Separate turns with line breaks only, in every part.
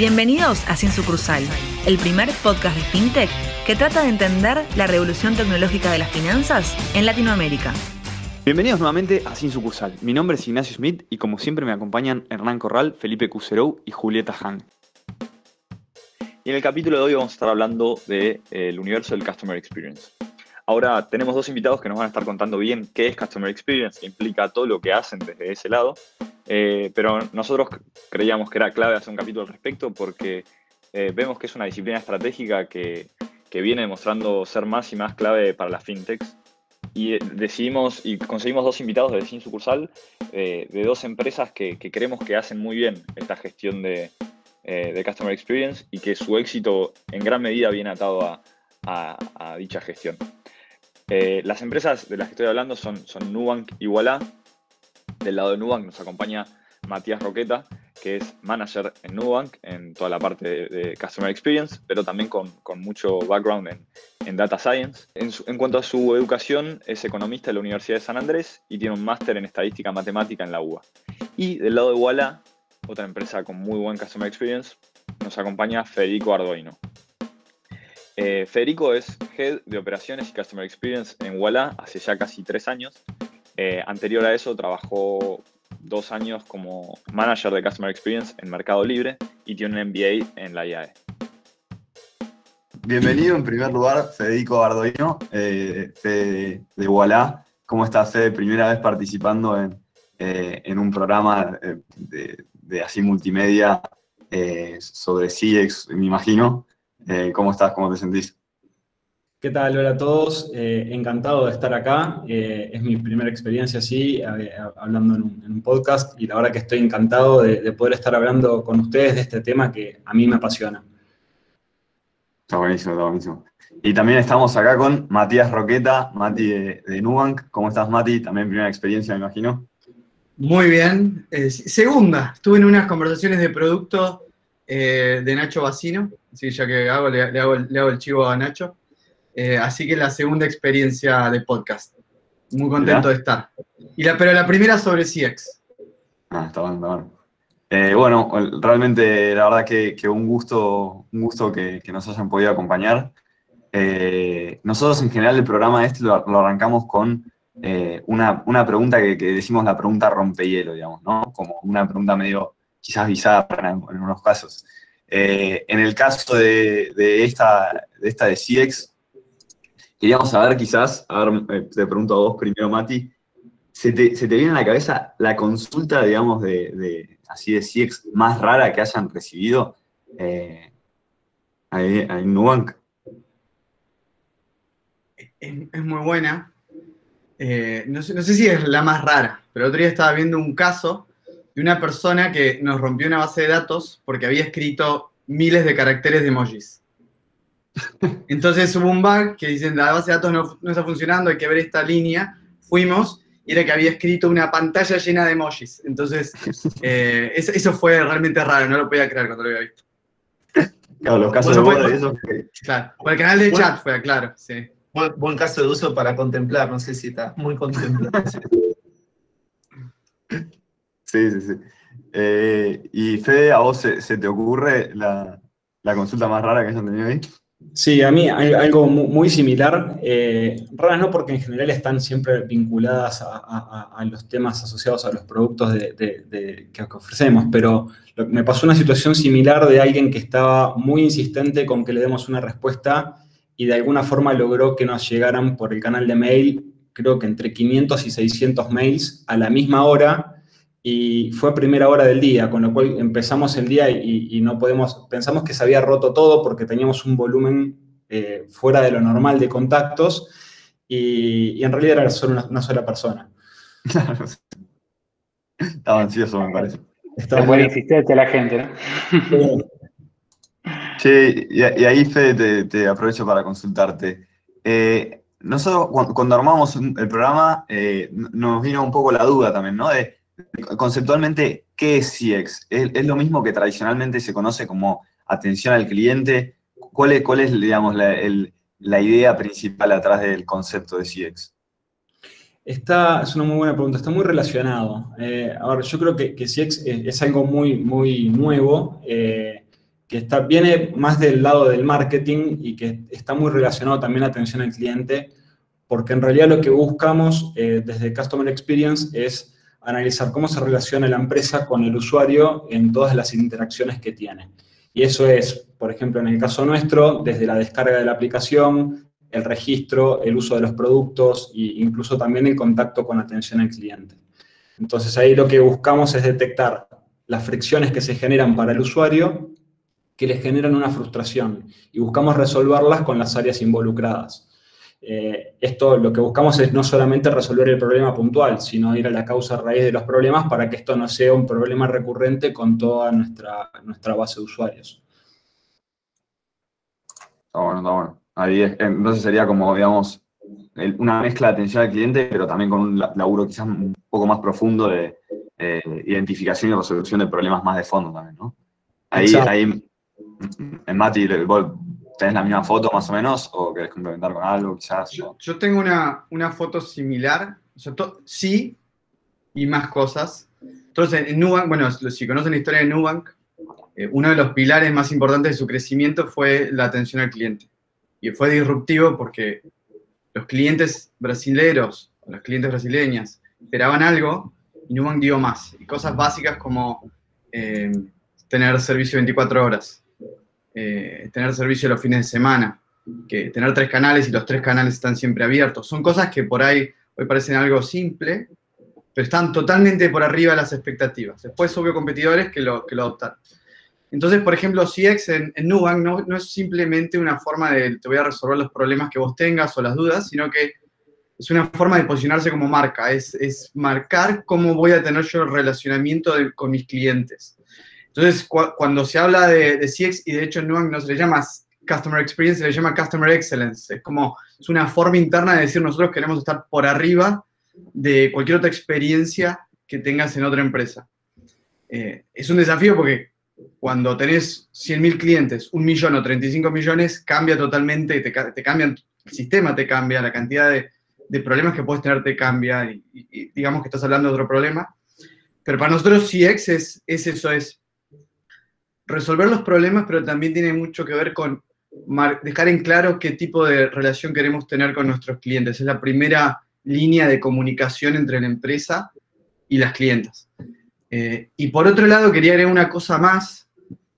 Bienvenidos a Sin Sucursal, el primer podcast de FinTech que trata de entender la revolución tecnológica de las finanzas en Latinoamérica.
Bienvenidos nuevamente a Sin Sucursal. Mi nombre es Ignacio Smith y como siempre me acompañan Hernán Corral, Felipe Cuserou y Julieta Han. Y en el capítulo de hoy vamos a estar hablando del universo del Customer Experience. Ahora tenemos dos invitados que nos van a estar contando bien qué es Customer Experience, qué implica todo lo que hacen desde ese lado. Eh, pero nosotros creíamos que era clave hacer un capítulo al respecto porque eh, vemos que es una disciplina estratégica que, viene demostrando ser más y más clave para las fintechs. Y eh, decidimos y conseguimos dos invitados de Sin Sucursal de dos empresas que, creemos que hacen muy bien esta gestión de, Customer Experience y que su éxito en gran medida viene atado a dicha gestión. Eh, las empresas de las que estoy hablando son, son Nubank y Walla. Del lado de Nubank nos acompaña Matías Roqueta, que es manager en Nubank en toda la parte de, Customer Experience, pero también con, mucho background en, Data Science. En, cuanto a su educación, es economista de la Universidad de San Andrés y tiene un máster en Estadística Matemática en la UBA. Y del lado de Walla, otra empresa con muy buen Customer Experience, nos acompaña Federico Arduino. Eh, Federico es Head de Operaciones y Customer Experience en Walla hace ya casi tres años. Eh, anterior a eso trabajó dos años como Manager de Customer Experience en Mercado Libre y tiene un MBA en la IAE.
Bienvenido en primer lugar, Federico Ardoino, eh, de, de ¿Cómo estás, Fede? Primera vez participando en, un programa de, así multimedia sobre CX, me imagino. Eh, ¿Cómo estás? ¿Cómo te sentís?
¿Qué tal? Hola a todos. Eh, encantado de estar acá. Eh, es mi primera experiencia así, hablando en un, podcast, y la verdad que estoy encantado de, poder estar hablando con ustedes de este tema que a mí me apasiona.
Está buenísimo, está buenísimo. Y también estamos acá con Matías Roqueta, Mati de, Nubank. ¿Cómo estás, Mati? También primera experiencia, me imagino.
Muy bien. segunda. Estuve en unas conversaciones de producto de Nacho Bacino sí, ya que hago, le, hago, el chivo a Nacho. Eh, así que la segunda experiencia de podcast. Muy contento de estar. Y la, pero la primera sobre CX.
Ah, está bueno, está bueno. Eh, bueno, realmente la verdad que, un gusto, un gusto que, nos hayan podido acompañar. Eh, nosotros en general el programa este lo, arrancamos con una, pregunta que, decimos la pregunta rompehielo, digamos, ¿no? Como una pregunta medio quizás bizarra en, en unos casos. Eh, en el caso de, esta, de esta de CX, queríamos saber quizás, a ver, eh, te pregunto a vos primero, Mati, ¿se te, viene a la cabeza la consulta, digamos, de, así de CX más rara que hayan recibido eh, en Nubank?
Es, muy buena. no, sé, no sé si es la más rara, pero otro día estaba viendo un caso de una persona que nos rompió una base de datos porque había escrito miles de caracteres de emojis. Entonces hubo un bug que dicen, la base de datos no, está funcionando, hay que ver esta línea. Fuimos y era que había escrito una pantalla llena de emojis. Entonces, eh, eso, fue realmente raro, no lo podía creer cuando lo había visto.
Claro, los casos de
eso. Claro, por el canal de chat fue, claro, sí.
Buen, caso de uso para contemplar, no sé si está muy contemplado.
Sí, sí, sí. Eh, y Fede, ¿a vos se, te ocurre la, consulta más rara que hayan tenido ahí?
Sí, a mí algo muy similar. Eh, raras no porque en general están siempre vinculadas a, los temas asociados a los productos que ofrecemos, pero me pasó una situación similar de alguien que estaba muy insistente con que le demos una respuesta y de alguna forma logró que nos llegaran por el canal de mail, creo que entre 500 y 600 mails a la misma hora y fue a primera hora del día, con lo cual empezamos el día y, no podemos, pensamos que se había roto todo porque teníamos un volumen eh, fuera de lo normal de contactos y, en realidad era solo una, sola persona.
Estaba ansioso, me parece.
Estaba muy insistente la gente, ¿no?
Sí, y, ahí, Fede, te, aprovecho para consultarte. Eh, nosotros, cuando, armamos el programa, eh, nos vino un poco la duda también, ¿no? De, conceptualmente, ¿qué es CX? ¿Es, lo mismo que tradicionalmente se conoce como atención al cliente? ¿Cuál es, cuál es digamos, la, idea principal atrás del concepto de CX?
Esta es una muy buena pregunta, está muy relacionado. Eh, ahora, yo creo que, CX es, algo muy, muy nuevo. Eh, que está, viene más del lado del marketing y que está muy relacionado también a atención al cliente, porque en realidad lo que buscamos eh, desde Customer Experience es analizar cómo se relaciona la empresa con el usuario en todas las interacciones que tiene. Y eso es, por ejemplo, en el caso nuestro, desde la descarga de la aplicación, el registro, el uso de los productos e incluso también el contacto con atención al cliente. Entonces ahí lo que buscamos es detectar las fricciones que se generan para el usuario que les generan una frustración y buscamos resolverlas con las áreas involucradas. Eh, esto lo que buscamos es no solamente resolver el problema puntual, sino ir a la causa raíz de los problemas para que esto no sea un problema recurrente con toda nuestra, nuestra base de usuarios.
Está bueno, está bueno. Ahí entonces sería como, digamos, una mezcla de atención al cliente, pero también con un laburo quizás un poco más profundo de eh, identificación y resolución de problemas más de fondo también, ¿no? Ahí, ahí en Mati, ¿vos tenés la misma foto más o menos o querés complementar con algo quizás?
Yo, tengo una, una, foto similar, sí, y más cosas. Entonces, en Nubank, bueno, si conocen la historia de Nubank, eh, uno de los pilares más importantes de su crecimiento fue la atención al cliente. Y fue disruptivo porque los clientes brasileños, los clientes brasileñas, esperaban algo y Nubank dio más. Y cosas básicas como eh, tener servicio 24 horas, eh, tener servicio los fines de semana, que tener tres canales y los tres canales están siempre abiertos. Son cosas que por ahí hoy parecen algo simple, pero están totalmente por arriba de las expectativas. Después hubo competidores que lo, que lo adoptaron. Entonces, por ejemplo, CX en, en Nubank no, no, es simplemente una forma de te voy a resolver los problemas que vos tengas o las dudas, sino que es una forma de posicionarse como marca, es, es marcar cómo voy a tener yo el relacionamiento con mis clientes. Entonces, cuando se habla de, CX, y de hecho Nubank no se le llama Customer Experience, se le llama Customer Excellence. Es como, es una forma interna de decir nosotros queremos estar por arriba de cualquier otra experiencia que tengas en otra empresa. Eh, es un desafío porque cuando tenés 100.000 clientes, un millón o 35 millones, cambia totalmente, te, te cambian, el sistema te cambia, la cantidad de, problemas que puedes tener te cambia, y, digamos que estás hablando de otro problema. Pero para nosotros CX es, es eso, es resolver los problemas, pero también tiene mucho que ver con dejar en claro qué tipo de relación queremos tener con nuestros clientes. Es la primera línea de comunicación entre la empresa y las clientas. Eh, y por otro lado, quería agregar una cosa más,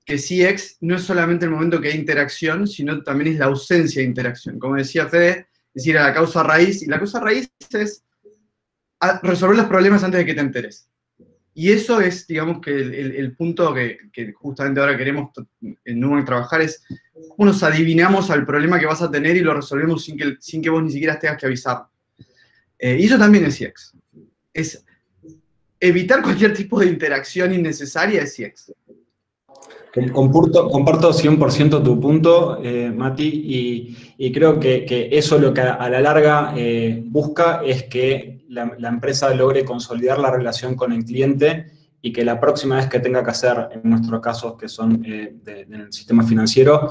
que CX no es solamente el momento que hay interacción, sino también es la ausencia de interacción. Como decía Fede, es a la causa raíz, y la causa raíz es resolver los problemas antes de que te enteres. Y eso es, digamos, que el, punto que, justamente ahora queremos en Nubank trabajar es, cómo nos adivinamos al problema que vas a tener y lo resolvemos sin que, sin que vos ni siquiera tengas que avisar. Eh, y eso también es CX. Es evitar cualquier tipo de interacción innecesaria es CX.
Comparto, comparto 100% tu punto, eh, Mati, y, creo que, eso lo que a, la larga eh, busca es que la, empresa logre consolidar la relación con el cliente y que la próxima vez que tenga que hacer, en nuestros casos que son eh, del sistema financiero,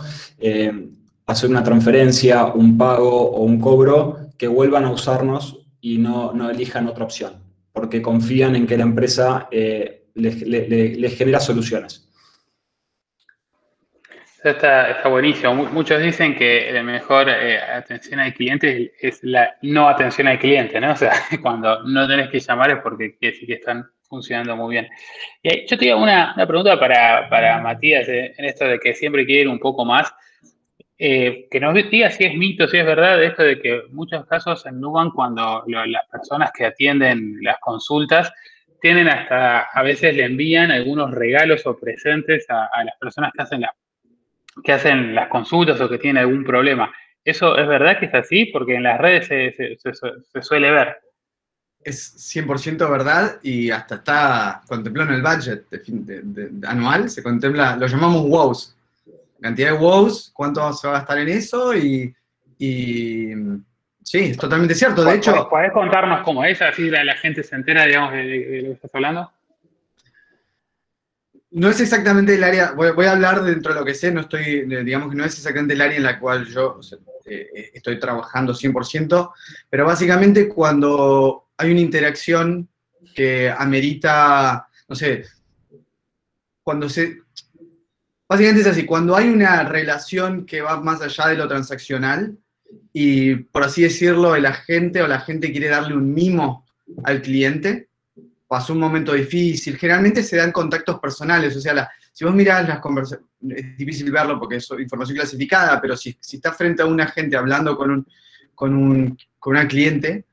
hacer una transferencia, un pago o un cobro, que vuelvan a usarnos y no, no elijan otra opción, porque confían en que la empresa les genera soluciones.
Está, está buenísimo. Muchos dicen que la mejor eh, atención al cliente es la no atención al cliente, ¿no? O sea, cuando no tenés que llamar es porque quiere decir que están funcionando muy bien. Y yo tengo una, una pregunta para, para Matías eh, en esto de que siempre quiere ir un poco más. Eh, que nos diga si es mito, si es verdad, esto de que muchos casos en Nubank, cuando las personas que atienden las consultas tienen hasta, a veces le envían algunos regalos o presentes a, a las personas que hacen las que hacen las consultas o que tienen algún problema. ¿Eso es verdad que es así? Porque en las redes se, suele ver.
Es 100% verdad y hasta está contemplado en el budget anual, se contempla, lo llamamos WOWs. Cantidad de WOWs, cuánto se va a gastar en eso y, sí, es totalmente cierto. De hecho...
¿Puedes contarnos cómo es? Así la, la gente se entera, digamos, de, de lo que estás hablando.
No es exactamente el área, voy, a hablar dentro de lo que sé, no estoy, digamos que no es exactamente el área en la cual yo eh, estoy trabajando 100%, pero básicamente cuando hay una interacción que amerita, no sé, cuando se, básicamente es así, cuando hay una relación que va más allá de lo transaccional y, por así decirlo, el agente o la gente quiere darle un mimo al cliente, pasó un momento difícil, generalmente se dan contactos personales, o sea, si vos mirás las conversaciones, es difícil verlo porque es información clasificada, pero si, si estás frente a un agente hablando con, un, con, un, con una cliente,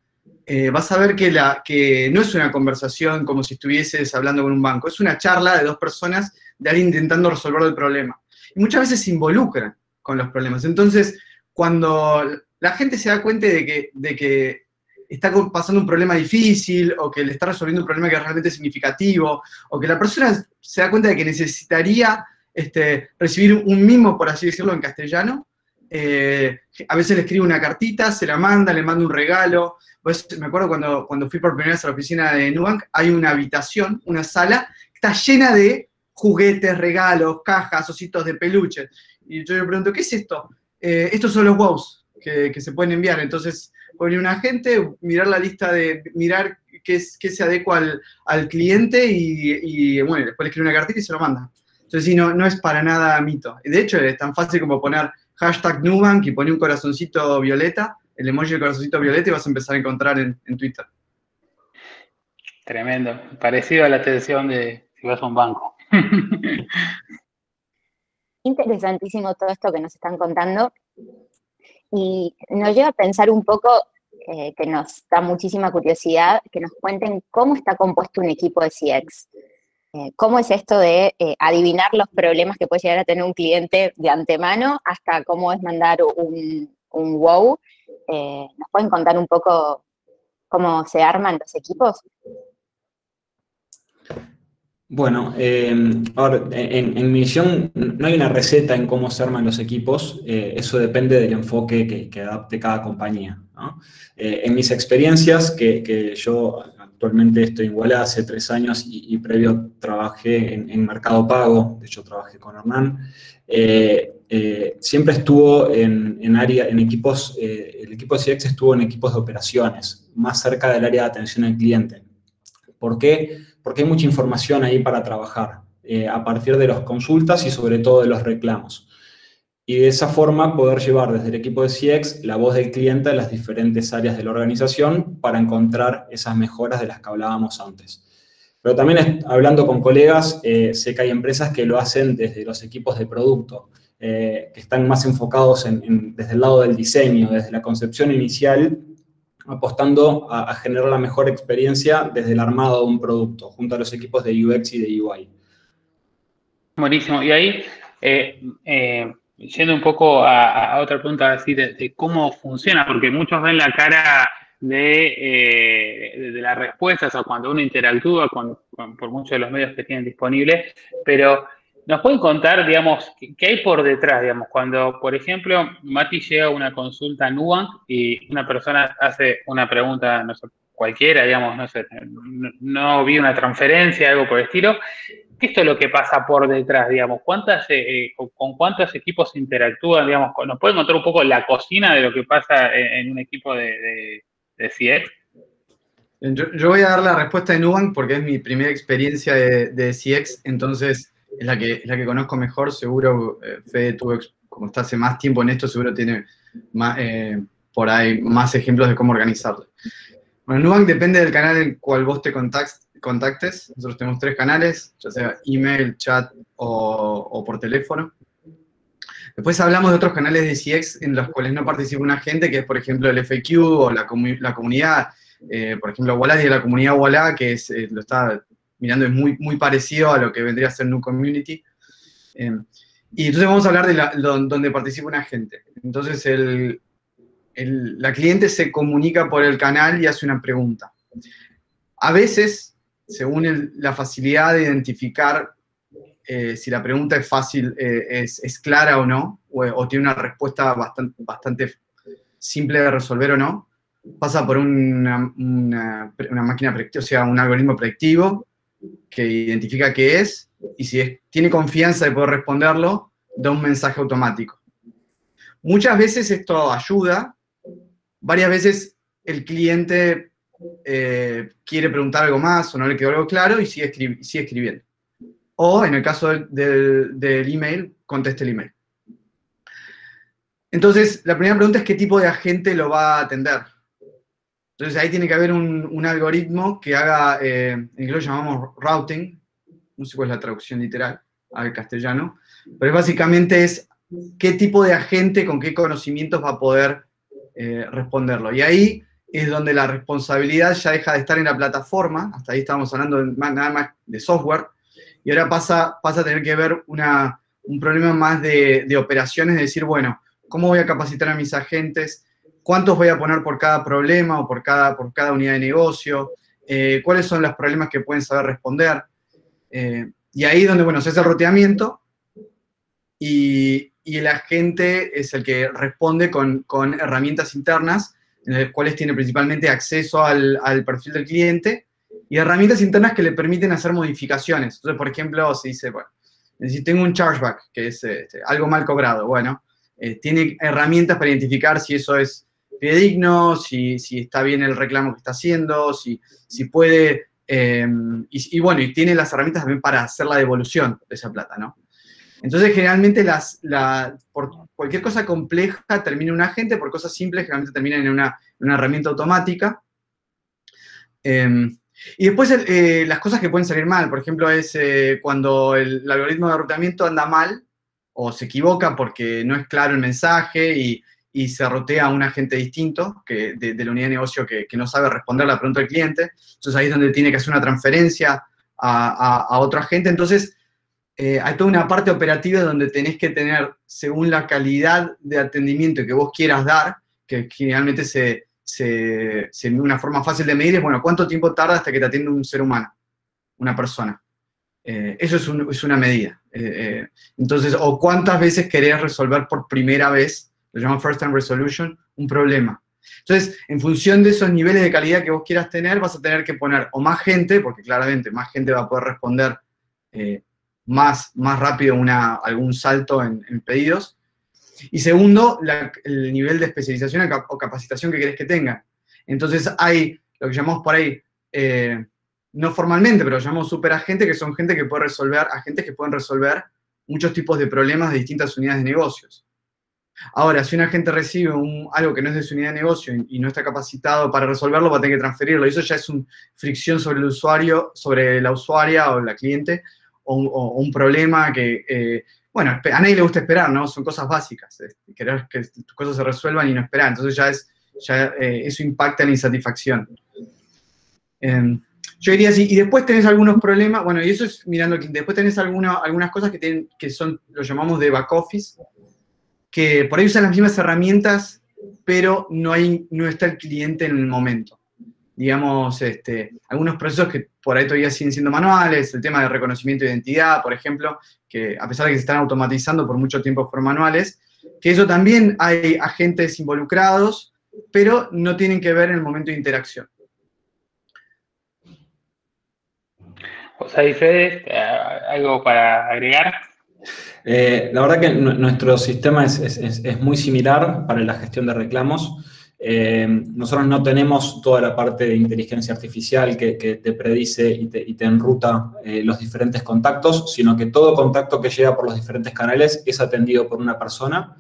eh, vas a ver que, la, que no es una conversación como si estuvieses hablando con un banco, es una charla de dos personas de alguien intentando resolver el problema. Y muchas veces se involucran con los problemas. Entonces, cuando la gente se da cuenta de que, de que está pasando un problema difícil o que le está resolviendo un problema que es realmente significativo o que la persona se da cuenta de que necesitaría este, recibir un mimo, por así decirlo, en castellano. Eh, a veces le escribe una cartita, se la manda, le manda un regalo. Pues, me acuerdo cuando, cuando fui por primera vez a la oficina de Nubank, hay una habitación, una sala, está llena de juguetes, regalos, cajas, ositos de peluche. Y yo le pregunto, ¿qué es esto? Eh, estos son los wows que, que se pueden enviar. Entonces, poner un agente, mirar la lista de, mirar qué, qué se adecua al, cliente y, bueno, después le escribe una cartita y se lo manda. Entonces, sí, no, no es para nada mito. De hecho, es tan fácil como poner hashtag Nubank y poner un corazoncito violeta, el emoji del corazoncito violeta y vas a empezar a encontrar en, Twitter.
Tremendo. Parecido a la atención de si vas a un banco.
Interesantísimo todo esto que nos están contando. Y nos lleva a pensar un poco, eh, que nos da muchísima curiosidad, que nos cuenten cómo está compuesto un equipo de CX. Eh, ¿Cómo es esto de eh, adivinar los problemas que puede llegar a tener un cliente de antemano hasta cómo es mandar un, un wow? ¿Nos pueden contar un poco cómo se arman los equipos?
Bueno, eh, ahora, en, mi visión no hay una receta en cómo se arman los equipos, eh, eso depende del enfoque que, adapte cada compañía. Eh, en mis experiencias, que, yo actualmente estoy en hace tres años y, previo trabajé en, Mercado Pago, de hecho trabajé con Hernán, siempre estuvo en, área, en equipos, el equipo de CX estuvo en equipos de operaciones, más cerca del área de atención al cliente. ¿Por qué? Porque hay mucha información ahí para trabajar eh, a partir de las consultas y sobre todo de los reclamos. Y de esa forma poder llevar desde el equipo de CX la voz del cliente a las diferentes áreas de la organización para encontrar esas mejoras de las que hablábamos antes. Pero también hablando con colegas, eh, sé que hay empresas que lo hacen desde los equipos de producto, eh, que están más enfocados desde el lado del diseño, desde la concepción inicial apostando a, generar la mejor experiencia desde el armado de un producto, junto a los equipos de UX y de UI.
Buenísimo. Y ahí, eh, eh, yendo un poco a, otra pregunta así de, cómo funciona, porque muchos ven la cara de, eh, de, las respuestas o cuando uno interactúa con, por muchos de los medios que tienen disponibles, pero ¿Nos pueden contar, digamos, qué hay por detrás, digamos, cuando, por ejemplo, Mati llega a una consulta a Nubank y una persona hace una pregunta, no sé, cualquiera, digamos, no sé, no, vi una transferencia, algo por el estilo. ¿Qué es lo que pasa por detrás, digamos? ¿Cuántas, eh, ¿Con cuántos equipos interactúan, digamos? ¿Nos pueden contar un poco la cocina de lo que pasa en, un equipo de, de, CX?
Yo, voy a dar la respuesta de Nubank porque es mi primera experiencia de, de CX, entonces es la que, la que conozco mejor, seguro eh, Fede tuvo, como está hace más tiempo en esto, seguro tiene más, eh, por ahí más ejemplos de cómo organizarlo. Bueno, Nubank depende del canal en cual vos te contactes. Nosotros tenemos tres canales, ya sea email, chat o, por teléfono. Después hablamos de otros canales de CX en los cuales no participa un agente, que es, por ejemplo, el FAQ o la, la comunidad. Eh, por ejemplo, Walla y la comunidad Walla, que es, lo está mirando es muy, muy parecido a lo que vendría a ser New Community. Eh, y entonces vamos a hablar de donde participa una gente. Entonces el, la cliente se comunica por el canal y hace una pregunta. A veces, según la facilidad de identificar eh, si la pregunta es fácil, eh, es, clara o no, o, tiene una respuesta bastante, bastante simple de resolver o no, pasa por una, una, una máquina o sea, un algoritmo predictivo, que identifica qué es y si tiene confianza de poder responderlo, da un mensaje automático. Muchas veces esto ayuda, varias veces el cliente eh, quiere preguntar algo más o no le quedó algo claro y sigue, escribiendo. o en el caso del- del email, conteste el email. Entonces, la primera pregunta es qué tipo de agente lo va a atender. Entonces, ahí tiene que haber un, algoritmo que haga, eh, lo llamamos routing, no sé cuál es la traducción literal al castellano, pero básicamente es qué tipo de agente con qué conocimientos va a poder eh, responderlo. Y ahí es donde la responsabilidad ya deja de estar en la plataforma, hasta ahí estábamos hablando de nada más de software, y ahora pasa, pasa a tener que ver un problema más de, de operaciones, de decir, bueno, ¿cómo voy a capacitar a mis agentes? ¿Cuántos voy a poner por cada problema o por cada, por cada unidad de negocio? Eh, ¿Cuáles son los problemas que pueden saber responder? Eh, y ahí donde, bueno, se hace el roteamiento y, y el agente es el que responde con, con herramientas internas, en las cuales tiene principalmente acceso al, perfil del cliente y herramientas internas que le permiten hacer modificaciones. Entonces, por ejemplo, se dice, bueno, si tengo un chargeback, que es este, algo mal cobrado, bueno, eh, tiene herramientas para identificar si eso es fidedigno, si, si está bien el reclamo que está haciendo, si, si puede, eh, y, bueno, y tiene las herramientas también para hacer la devolución de esa plata, ¿no? Entonces, generalmente, las, la, por cualquier cosa compleja termina un agente, por cosas simples generalmente terminan en una, una herramienta automática. Eh, y después eh, las cosas que pueden salir mal, por ejemplo, es eh, cuando el, el algoritmo de rutamiento anda mal o se equivoca porque no es claro el mensaje y, y se rotea a un agente distinto que, de, la unidad de negocio que, no sabe responder la pregunta del cliente. Entonces ahí es donde tiene que hacer una transferencia a, a- a otro agente. Entonces eh, hay toda una parte operativa donde tenés que tener, según la calidad de atendimiento que vos quieras dar, que generalmente se, se, se- una forma fácil de medir es, bueno, ¿cuánto tiempo tarda hasta que te atiende un ser humano, una persona? Eh, eso es, un- es una medida. Eh, entonces, o cuántas veces querés resolver por primera vez, lo llaman first time resolution, un problema. Entonces, en función de esos niveles de calidad que vos quieras tener, vas a tener que poner o más gente, porque claramente más gente va a poder responder eh, más, más rápido una, algún salto en, pedidos. Y segundo, el nivel de especialización o cap- o capacitación que querés que tengan. Entonces hay lo que llamamos por ahí, eh, no formalmente, pero lo llamamos superagente, que son gente que puede resolver, agentes que pueden resolver muchos tipos de problemas de distintas unidades de negocios. Ahora, si un agente recibe algo que no es de su unidad de negocio y, no está capacitado para resolverlo, va a tener que transferirlo. Y eso ya es una fricción sobre el usuario, sobre la usuaria o la cliente, o, un- problema que, eh, bueno, a nadie le gusta esperar, ¿no? Son cosas básicas. eh, Querer que tus cosas se resuelvan y no esperar. Entonces ya es, eh, eso impacta en la insatisfacción. Em, yo diría así, y después tenés algunos problemas, bueno, y eso es mirando. Después tenés alguna- algunas cosas que, que son, lo llamamos de back office, que por ahí usan las mismas herramientas, pero no, hay, no está el cliente en el momento. Digamos, este, algunos procesos que por ahí todavía siguen siendo manuales, el tema de reconocimiento de identidad, por ejemplo, que a pesar de que se están automatizando por mucho tiempo fueron manuales, que eso también hay agentes involucrados, pero no tienen que ver en el momento de interacción.
O sea, y Fede, eh, ¿algo para agregar?
Eh, la verdad que nu- nuestro sistema es- es- es muy similar para la gestión de reclamos. Eh, nosotros no tenemos toda la parte de inteligencia artificial que, que te predice y te, y te enruta eh, los diferentes contactos, sino que todo contacto que llega por los diferentes canales es atendido por una persona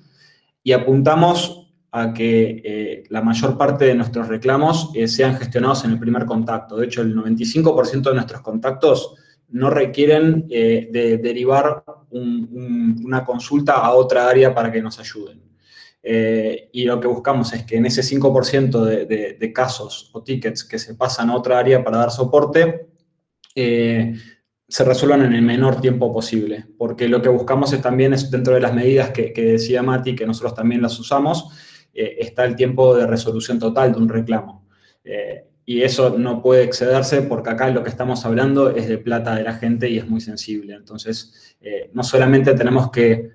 y apuntamos a que eh, la mayor parte de nuestros reclamos eh, sean gestionados en el primer contacto. De hecho, el 95% de nuestros contactos no requieren eh, de derivar un- un- una consulta a otra área para que nos ayuden. Eh, y lo que buscamos es que en ese 5% de, de- casos o tickets que se pasan a otra área para dar soporte, eh, se resuelvan en el menor tiempo posible. Porque lo que buscamos es también, es dentro de las medidas que, que decía Mati, que nosotros también las usamos, está el tiempo de resolución total de un reclamo. Y eso no puede excederse porque acá lo que estamos hablando es de plata de la gente y es muy sensible. Entonces, eh, no solamente tenemos que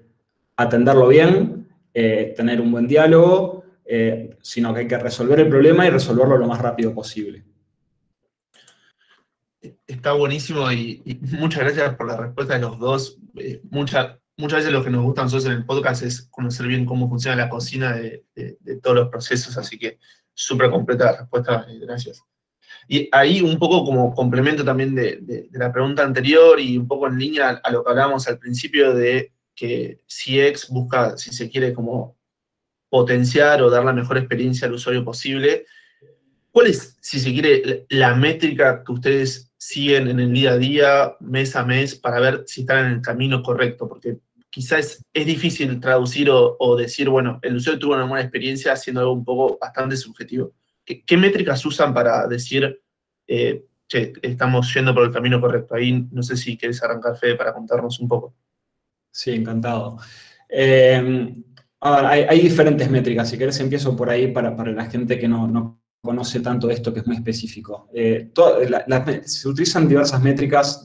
atenderlo bien, eh, tener un buen diálogo, eh, sino que hay que resolver el problema y resolverlo lo más rápido posible.
Está buenísimo y, muchas gracias por la respuesta de los dos. Mucha- muchas veces lo que nos gusta a nosotros en el podcast es conocer bien cómo funciona la cocina de- de todos los procesos, así que súper completa la respuesta, eh, gracias. Y ahí un poco como complemento también de, la pregunta anterior y un poco en línea a lo que hablábamos al principio de que CX busca, si se quiere, como potenciar o dar la mejor experiencia al usuario posible. ¿Cuál es, si se quiere, la métrica que ustedes siguen en el día a día, mes a mes, para ver si están en el camino correcto? Porque quizás es, difícil traducir o, decir, bueno, el usuario tuvo una buena experiencia haciendo algo un poco bastante subjetivo. ¿Qué, métricas usan para decir, eh, estamos yendo por el camino correcto? Ahí no sé si quieres arrancar, Fede, para contarnos un poco.
Sí, encantado. Eh, hay, diferentes métricas. Si querés, empiezo por ahí para, la gente que no, conoce tanto esto, que es muy específico. Eh, se utilizan diversas métricas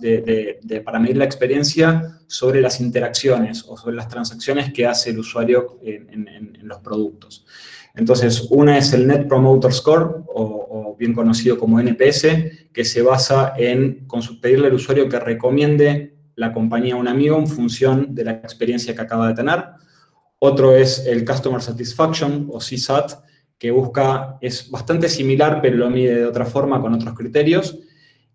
para medir la experiencia sobre las interacciones o sobre las transacciones que hace el usuario en, los productos. Entonces, una es el Net Promoter Score, o, bien conocido como NPS, que se basa en pedirle al usuario que recomiende la compañía a un amigo en función de la experiencia que acaba de tener. Otro es el Customer Satisfaction o CSAT, que busca, es bastante similar, pero lo mide de otra forma con otros criterios.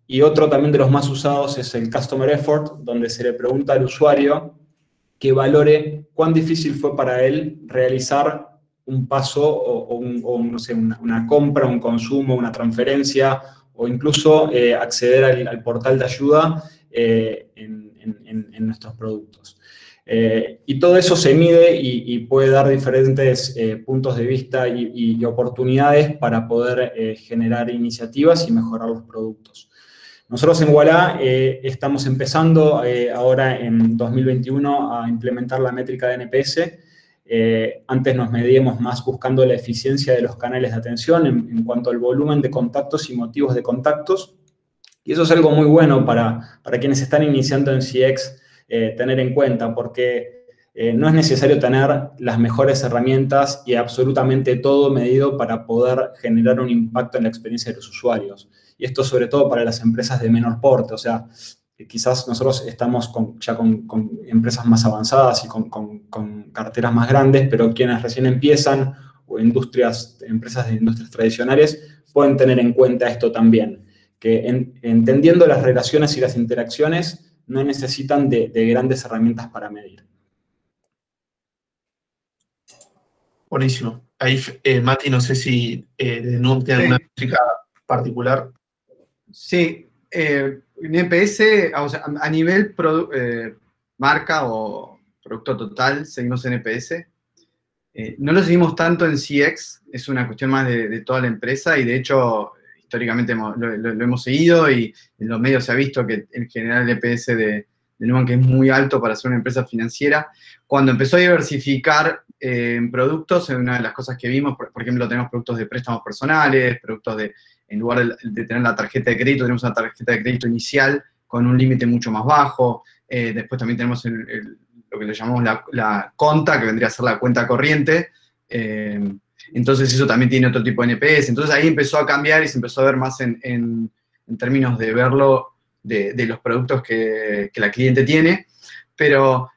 Y otro también de los más usados es el Customer Effort, donde se le pregunta al usuario que valore cuán difícil fue para él realizar un paso o, no sé, una, compra, un consumo, una transferencia o incluso eh, acceder al, portal de ayuda eh, en, en, nuestros productos. Eh, y todo eso se mide y, puede dar diferentes eh, puntos de vista y, oportunidades para poder eh, generar iniciativas y mejorar los productos. Nosotros en Walla estamos empezando ahora en 2021 a implementar la métrica de NPS. antes nos medíamos más buscando la eficiencia de los canales de atención en, en cuanto al volumen de contactos y motivos de contactos. Y eso es algo muy bueno para, para quienes están iniciando en CX eh, tener en cuenta, porque eh, no es necesario tener las mejores herramientas y absolutamente todo medido para poder generar un impacto en la experiencia de los usuarios. Y esto sobre todo para las empresas de menor porte, o sea, quizás nosotros estamos ya con, empresas más avanzadas y con, carteras más grandes, pero quienes recién empiezan o industrias, empresas de industrias tradicionales pueden tener en cuenta esto también que entendiendo las relaciones y las interacciones no necesitan de, grandes herramientas para medir.
Buenísimo. Ahí, eh, Mati, no sé si eh, de nuevo tiene alguna métrica particular.
Sí, eh, NPS, a nivel eh, marca o producto total, seguimos NPS. no lo seguimos tanto en CX, es una cuestión más de, de, toda la empresa y de hecho históricamente lo, hemos seguido y en los medios se ha visto que en general el EPS de, de que es muy alto para ser una empresa financiera. Cuando empezó a diversificar eh, en productos, una de las cosas que vimos, por, ejemplo, tenemos productos de préstamos personales, productos de, en lugar de, tener la tarjeta de crédito, tenemos una tarjeta de crédito inicial con un límite mucho más bajo. Eh, después también tenemos lo que le llamamos la, la, conta, que vendría a ser la cuenta corriente. Eh, entonces eso también tiene otro tipo de NPS. Entonces ahí empezó a cambiar y se empezó a ver más en, términos de verlo de, los productos que, la cliente tiene. Pero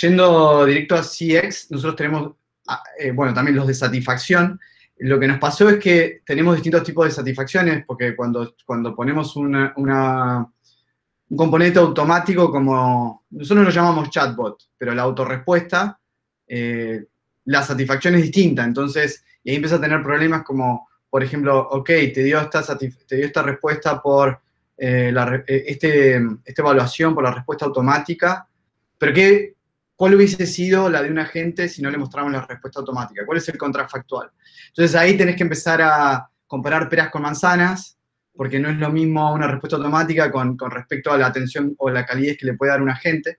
yendo directo a CX, nosotros tenemos, ah, eh, bueno, también los de satisfacción. Lo que nos pasó es que tenemos distintos tipos de satisfacciones, porque cuando, cuando ponemos una, un componente automático como, nosotros lo llamamos chatbot, pero la autorrespuesta, eh, la satisfacción es distinta. Entonces, y ahí empieza a tener problemas como, por ejemplo, ok, te dio esta, te dio esta respuesta por eh, la, eh, este, esta evaluación, por la respuesta automática, pero ¿qué, ¿cuál hubiese sido la de un agente si no le mostramos la respuesta automática? ¿Cuál es el contrafactual? Entonces ahí tenés que empezar a comparar peras con manzanas, porque no es lo mismo una respuesta automática con, con respecto a la atención o la calidez que le puede dar un agente.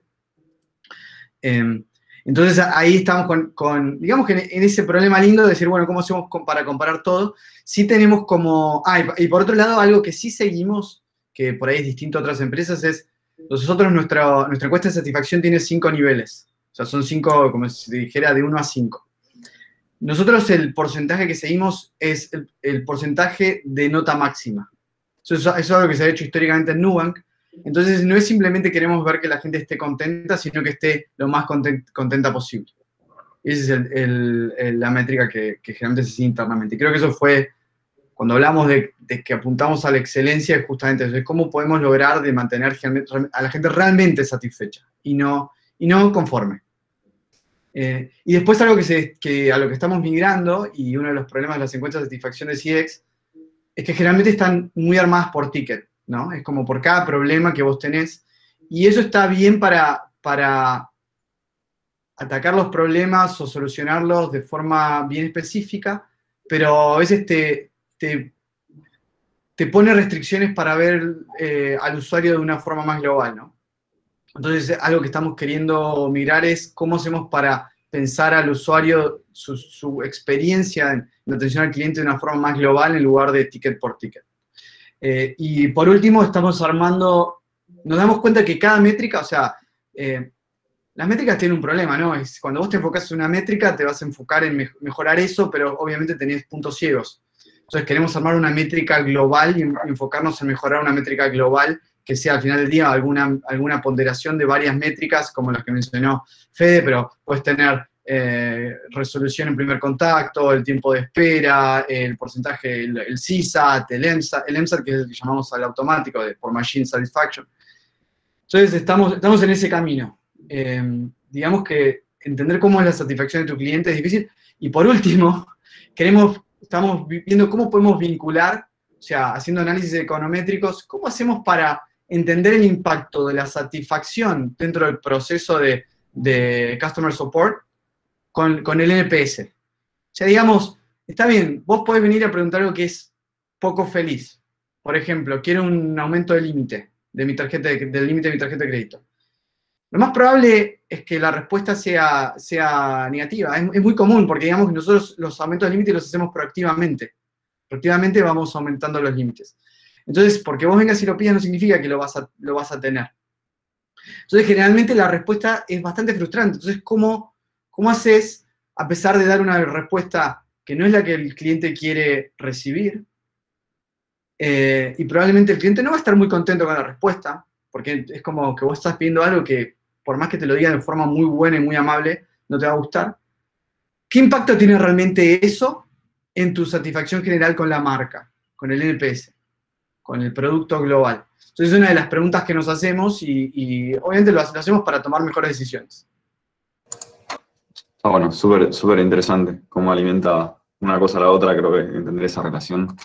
Em, entonces ahí estamos con, digamos que en, ese problema lindo de decir, bueno, ¿cómo hacemos para comparar todo? Sí tenemos como, ah, y, por otro lado, algo que sí seguimos, que por ahí es distinto a otras empresas, es, nosotros nuestra, nuestra encuesta de satisfacción tiene cinco niveles, o sea, son cinco, como si dijera, de uno a cinco. Nosotros el porcentaje que seguimos es el, porcentaje de nota máxima. Eso es, algo que se ha hecho históricamente en Nubank, entonces, no es simplemente queremos ver que la gente esté contenta, sino que esté lo más contenta posible. Esa es la métrica que, generalmente se sigue internamente. Creo que eso fue cuando hablamos de, que apuntamos a la excelencia, justamente eso, es cómo podemos lograr de mantener a la gente realmente satisfecha y no, y no conforme. Eh, y después algo que, se, que a lo que estamos migrando, y uno de los problemas de las encuestas de satisfacción de CX, es que generalmente están muy armadas por ticket, ¿no? Es como por cada problema que vos tenés. Y eso está bien para, para atacar los problemas o solucionarlos de forma bien específica, pero a veces te, te, pone restricciones para ver eh, al usuario de una forma más global, ¿no? Entonces, algo que estamos queriendo mirar es cómo hacemos para pensar al usuario, su, experiencia en, atención al cliente de una forma más global en lugar de ticket por ticket. Eh, y por último, estamos armando, nos damos cuenta que cada métrica, o sea, eh, las métricas tienen un problema, ¿no? Es, cuando vos te enfocas en una métrica, te vas a enfocar en mejorar eso, pero obviamente tenés puntos ciegos. Entonces queremos armar una métrica global y enfocarnos en mejorar una métrica global que sea al final del día alguna, alguna ponderación de varias métricas, como las que mencionó Fede, pero puedes tener eh, resolución en primer contacto, el tiempo de espera, el porcentaje, el, el el EMSAT, el EMSAT que es el que llamamos al automático, de, por Machine Satisfaction. Entonces estamos, estamos en ese camino. Eh, digamos que entender cómo es la satisfacción de tu cliente es difícil. Y por último, queremos, estamos viendo cómo podemos vincular, o sea, haciendo análisis econométricos, cómo hacemos para entender el impacto de la satisfacción dentro del proceso de, Customer Support con, el NPS. O sea, digamos, está bien, vos podés venir a preguntar algo que es poco feliz. Por ejemplo, quiero un aumento del límite de mi tarjeta del límite de mi tarjeta de crédito. Lo más probable es que la respuesta sea, negativa. Es, muy común porque digamos nosotros los aumentos de límite los hacemos proactivamente. Proactivamente vamos aumentando los límites. Entonces, porque vos vengas y lo pidas no significa que lo vas a tener. Entonces, generalmente la respuesta es bastante frustrante. Entonces, ¿cómo, ¿cómo haces, a pesar de dar una respuesta que no es la que el cliente quiere recibir? Eh, y probablemente el cliente no va a estar muy contento con la respuesta, porque es como que vos estás pidiendo algo que, por más que te lo diga de forma muy buena y muy amable, no te va a gustar. ¿Qué impacto tiene realmente eso en tu satisfacción general con la marca, con el NPS? con el producto global. Entonces es una de las preguntas que nos hacemos y, obviamente lo, hacemos para tomar mejores decisiones.
Ah, bueno, súper súper interesante cómo alimenta una cosa a la otra, creo que entender esa relación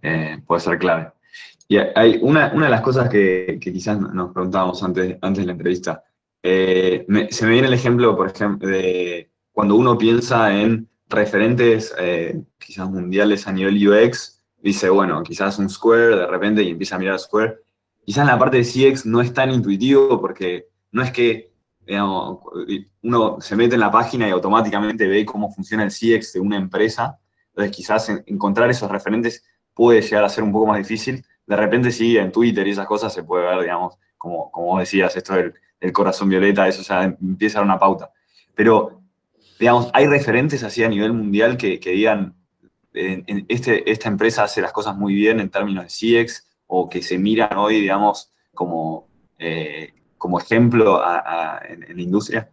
eh, puede ser clave. Y hay una, de las cosas que, quizás nos preguntábamos antes, antes de la entrevista, eh, se me viene el ejemplo, por ejemplo, de cuando uno piensa en referentes eh, quizás mundiales a nivel UX, dice, bueno, quizás un Square de repente y empieza a mirar Square. Quizás en la parte de CX no es tan intuitivo porque no es que uno se mete en la página y automáticamente ve cómo funciona el CX de una empresa. Entonces quizás encontrar esos referentes puede llegar a ser un poco más difícil. De repente sí, en Twitter y esas cosas se puede ver, digamos, como, como decías, esto del, corazón violeta, eso ya empieza a dar una pauta. Pero, digamos, hay referentes así a nivel mundial que, que digan, este, esta empresa hace las cosas muy bien en términos de CX o que se miran hoy, digamos, como, eh, como ejemplo en, la industria?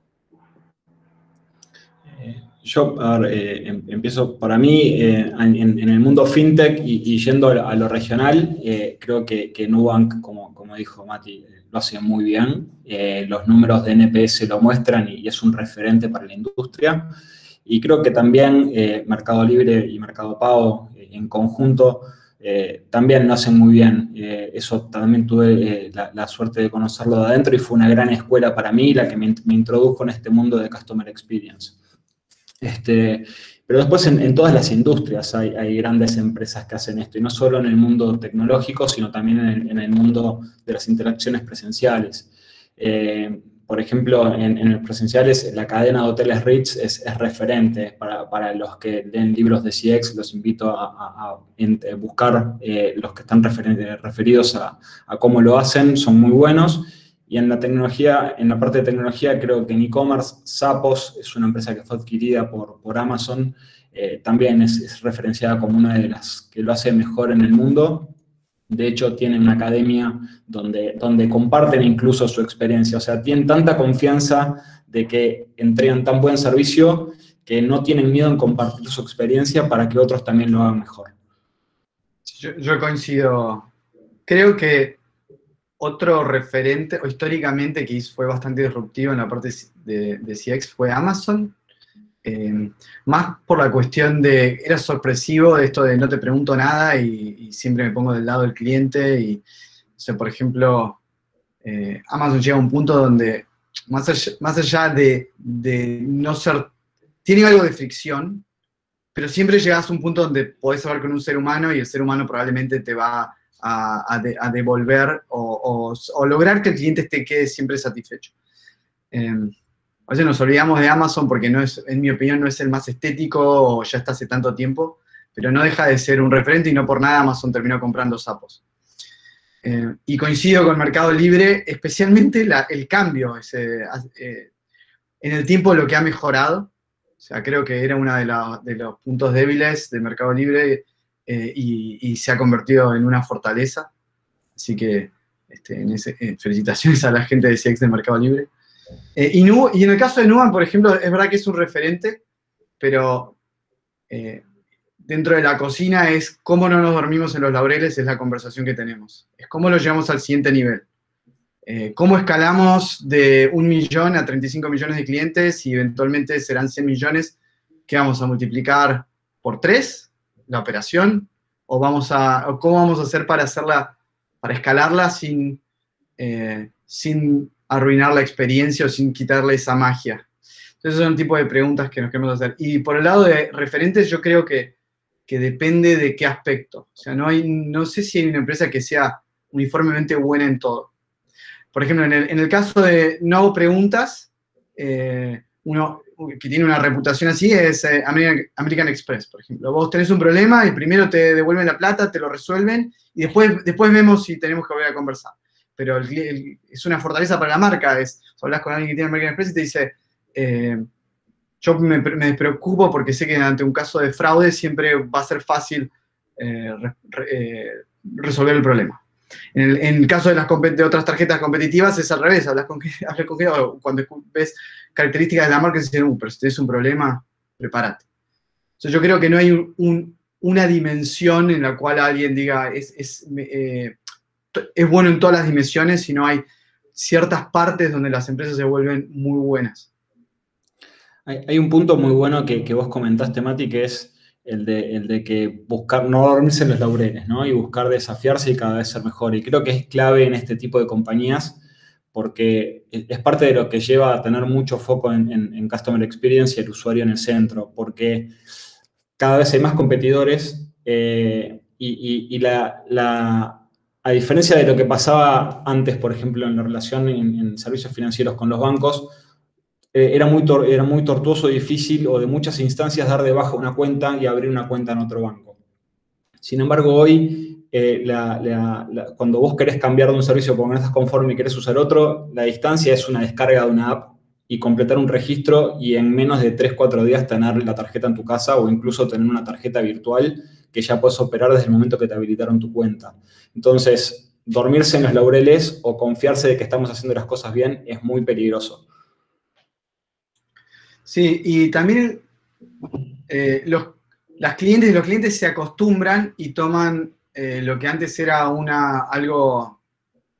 Eh, yo, a ver, eh, em, empiezo, para mí, en, el mundo fintech y, yendo a lo, regional, creo que, que, Nubank, como, como dijo Mati, lo hace muy bien. los números de NPS lo muestran y es un referente para la industria. Y creo que también eh, Mercado Libre y Mercado Pago eh, en conjunto eh, también lo hacen muy bien. eso también tuve la, suerte de conocerlo de adentro y fue una gran escuela para mí, la que me, introdujo en este mundo de Customer Experience. Este, pero después en, todas las industrias hay, grandes empresas que hacen esto, y no solo en el mundo tecnológico, sino también en el, mundo de las interacciones presenciales por ejemplo, en, en los presenciales, la cadena de hoteles Ritz es, referente para, los que leen libros de CX. Los invito a, buscar eh, los que están referidos a, cómo lo hacen, son muy buenos. Y en la tecnología, en la parte de tecnología, creo que en e-commerce, Sapos es una empresa que fue adquirida por, por Amazon, eh, también es, es, referenciada como una de las que lo hace mejor en el mundo. De hecho, tienen una academia donde, donde comparten incluso su experiencia. O sea, tienen tanta confianza de que entregan tan buen servicio que no tienen miedo en compartir su experiencia para que otros también lo hagan mejor.
Yo, coincido. Creo que otro referente, o históricamente, que fue bastante disruptivo en la parte de, de CX fue Amazon. Eh, más por la cuestión de, era sorpresivo esto de no te pregunto nada y, siempre me pongo del lado del cliente y, por ejemplo, eh, Amazon llega a un punto donde, más allá, más allá de, no ser, tiene algo de fricción, pero siempre llegas a un punto donde podés hablar con un ser humano y el ser humano probablemente te va a, devolver o, lograr que el cliente te quede siempre satisfecho. Eh, a veces nos olvidamos de Amazon porque no es, en mi opinión, no es el más estético o ya está hace tanto tiempo, pero no deja de ser un referente y no por nada Amazon terminó comprando sapos. Eh, y coincido con Mercado Libre, especialmente el cambio eh, en el tiempo lo que ha mejorado. O sea, creo que era uno de, los puntos débiles de Mercado Libre eh, y, se ha convertido en una fortaleza. Así que este, felicitaciones a la gente de CX de Mercado Libre. Eh, y, en el caso de Nuban, por ejemplo, es verdad que es un referente, pero eh, dentro de la cocina es cómo no nos dormimos en los laureles, es la conversación que tenemos. Es cómo lo llevamos al siguiente nivel. Eh, cómo escalamos de un millón a 35 millones de clientes y eventualmente serán 100 millones que vamos a multiplicar por tres la operación o vamos a cómo vamos a hacer para hacerla para escalarla sin, sin arruinar la experiencia o sin quitarle esa magia? Entonces, son tipo de preguntas que nos queremos hacer. Y por el lado de referentes, yo creo que, que depende de qué aspecto. O sea, no, hay, no sé si hay una empresa que sea uniformemente buena en todo. Por ejemplo, en el, caso de no preguntas, eh, uno que tiene una reputación así es eh, American, Express, por ejemplo. Vos tenés un problema y primero te devuelven la plata, te lo resuelven y después, después vemos si tenemos que volver a conversar pero es una fortaleza para la marca. Es, hablas con alguien que tiene American Express y te dice, eh, yo me, me, preocupo porque sé que ante un caso de fraude siempre va a ser fácil eh, eh, resolver el problema. En el, caso de, las, de otras tarjetas competitivas es al revés, hablas con, hablas cuando ves características de la marca y dices, uh, pero si tienes un problema, prepárate. yo creo que no hay una dimensión en la cual alguien diga, es es bueno en todas las dimensiones, sino hay ciertas partes donde las empresas se vuelven muy buenas.
Hay, un punto muy bueno que, vos comentaste, Mati, que es el de, el de, que buscar no dormirse en los laureles, ¿no? Y buscar desafiarse y cada vez ser mejor. Y creo que es clave en este tipo de compañías porque es parte de lo que lleva a tener mucho foco en, Customer Experience y el usuario en el centro, porque cada vez hay más competidores eh, y, la, a diferencia de lo que pasaba antes, por ejemplo, en la relación en, servicios financieros con los bancos, eh, era, muy era muy tortuoso difícil o de muchas instancias dar de baja una cuenta y abrir una cuenta en otro banco. Sin embargo, hoy, eh, cuando vos querés cambiar de un servicio porque no estás conforme y querés usar otro, la distancia es una descarga de una app y completar un registro y en menos de 3-4 días tener la tarjeta en tu casa o incluso tener una tarjeta virtual que ya puedes operar desde el momento que te habilitaron tu cuenta. Entonces, dormirse en los laureles o confiarse de que estamos haciendo las cosas bien es muy peligroso.
Sí, y también eh, los, las clientes y los clientes se acostumbran y toman eh, lo que antes era una, algo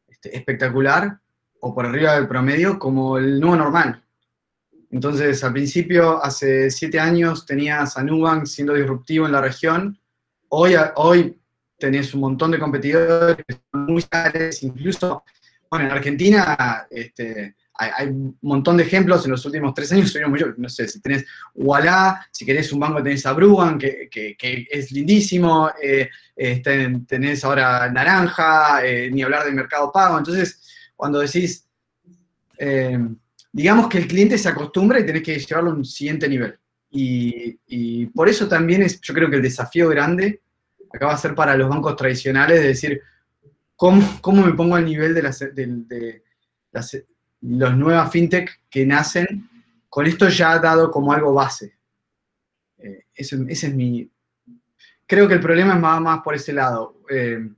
este, espectacular o por arriba del promedio como el nuevo normal. Entonces, al principio, hace siete años, tenías a Nubank siendo disruptivo en la región Hoy, hoy tenés un montón de competidores muy caros, incluso, bueno, en Argentina este, hay, un montón de ejemplos, en los últimos tres años no sé, si tenés Walla, si querés un banco tenés a Brugan, que, es lindísimo, eh, este, tenés ahora Naranja, eh, ni hablar de Mercado Pago, entonces, cuando decís, eh, digamos que el cliente se acostumbra y tenés que llevarlo a un siguiente nivel. Y, por eso también es, yo creo que el desafío grande acá va a ser para los bancos tradicionales de decir, ¿cómo, cómo me pongo al nivel de las, los nuevas fintech que nacen con esto ya dado como algo base? Eh, ese, es mi... Creo que el problema es más, más por ese lado. Eh,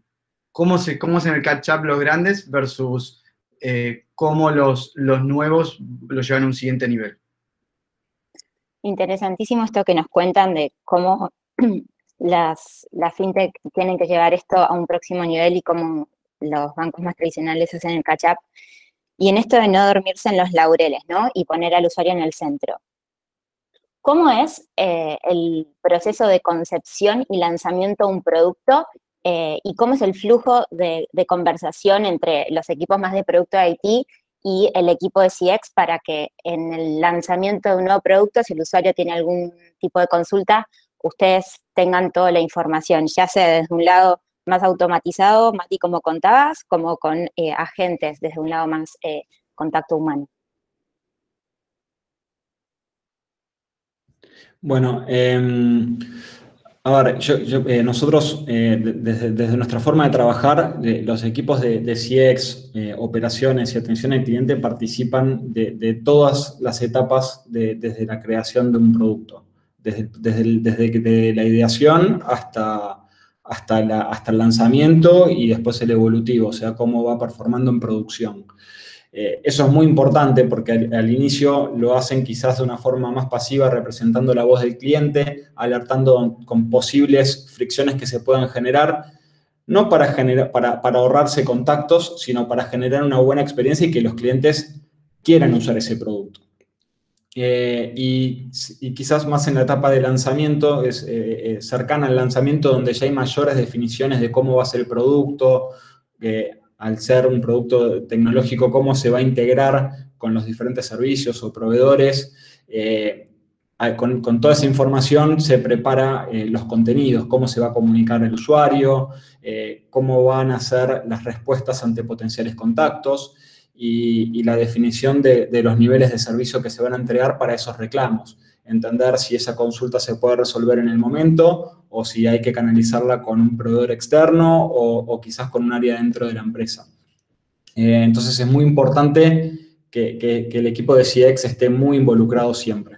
¿cómo, se, ¿Cómo hacen el catch-up los grandes versus eh, cómo los, los nuevos lo llevan a un siguiente nivel?
interesantísimo esto que nos cuentan de cómo las, fintech tienen que llevar esto a un próximo nivel y cómo los bancos más tradicionales hacen el catch-up. Y en esto de no dormirse en los laureles, ¿no? Y poner al usuario en el centro. ¿Cómo es eh, el proceso de concepción y lanzamiento de un producto eh, y cómo es el flujo de, conversación entre los equipos más de producto de IT y el equipo de CX para que en el lanzamiento de un nuevo producto, si el usuario tiene algún tipo de consulta, ustedes tengan toda la información, ya sea desde un lado más automatizado, Mati, como contabas, como con eh, agentes desde un lado más contacto humano.
Bueno, em, a ver, eh, nosotros eh, desde, nuestra forma de trabajar, los equipos de, CX, eh, operaciones y atención al cliente participan de, todas las etapas desde la creación de un producto, desde, desde, la ideación hasta, hasta, hasta el lanzamiento y después el evolutivo, o sea, cómo va performando en producción. Eh, eso es muy importante porque al, inicio lo hacen quizás de una forma más pasiva, representando la voz del cliente, alertando con posibles fricciones que se puedan generar, no para, para, ahorrarse contactos, sino para generar una buena experiencia y que los clientes quieran usar ese producto. Eh, y, quizás más en la etapa de lanzamiento, es eh, cercana al lanzamiento, donde ya hay mayores definiciones de cómo va a ser el producto, al ser un producto tecnológico, cómo se va a integrar con los diferentes servicios o proveedores. Eh, con, toda esa información se prepara eh, los contenidos, cómo se va a comunicar el usuario, eh, cómo van a ser las respuestas ante potenciales contactos y, la definición de, los niveles de servicio que se van a entregar para esos reclamos. Entender si esa consulta se puede resolver en el momento o si hay que canalizarla con un proveedor externo o, quizás con un área dentro de la empresa. Eh, entonces es muy importante que, el equipo de CX esté muy involucrado siempre.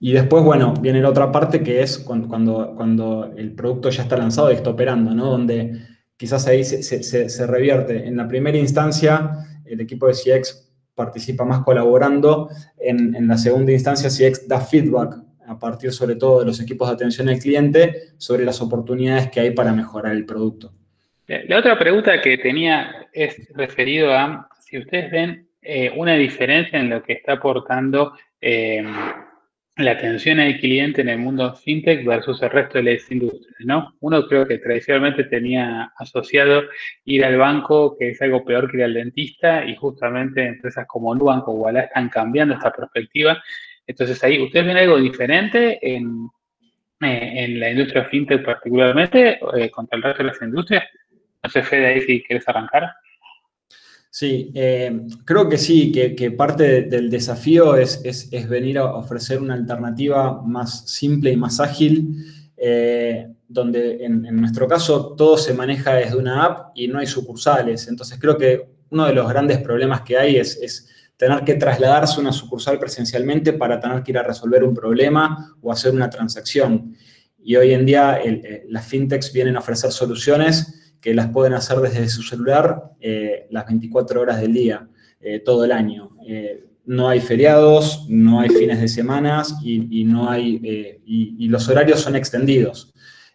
Y después, bueno, viene la otra parte que es cuando, cuando, el producto ya está lanzado y está operando, ¿no? Donde quizás ahí se, revierte. En la primera instancia, el equipo de CX participa más colaborando. En, en la segunda instancia, CX da feedback a partir sobre todo de los equipos de atención al cliente, sobre las oportunidades que hay para mejorar el producto.
La otra pregunta que tenía es referido a si ustedes ven eh, una diferencia en lo que está aportando eh, la atención al cliente en el mundo fintech versus el resto de las industrias, ¿no? Uno creo que tradicionalmente tenía asociado ir al banco, que es algo peor que ir al dentista, y justamente empresas como Nubank o Walla están cambiando esta perspectiva entonces ahí, ¿ustedes ven algo diferente en, eh, la industria fintech particularmente eh, contra el resto de las industrias? No sé, Fede, ahí si quieres arrancar.
Sí, eh, creo que sí, que, parte del desafío es, venir a ofrecer una alternativa más simple y más ágil, donde en, nuestro caso todo se maneja desde una app y no hay sucursales. Entonces creo que uno de los grandes problemas que hay es tener que trasladarse a una sucursal presencialmente para tener que ir a resolver un problema o hacer una transacción. Y hoy en día eh, las fintechs vienen a ofrecer soluciones que las pueden hacer desde su celular eh, las 24 horas del día, eh, todo el año. no hay feriados, no hay fines de semana y, no hay, y, los horarios son extendidos.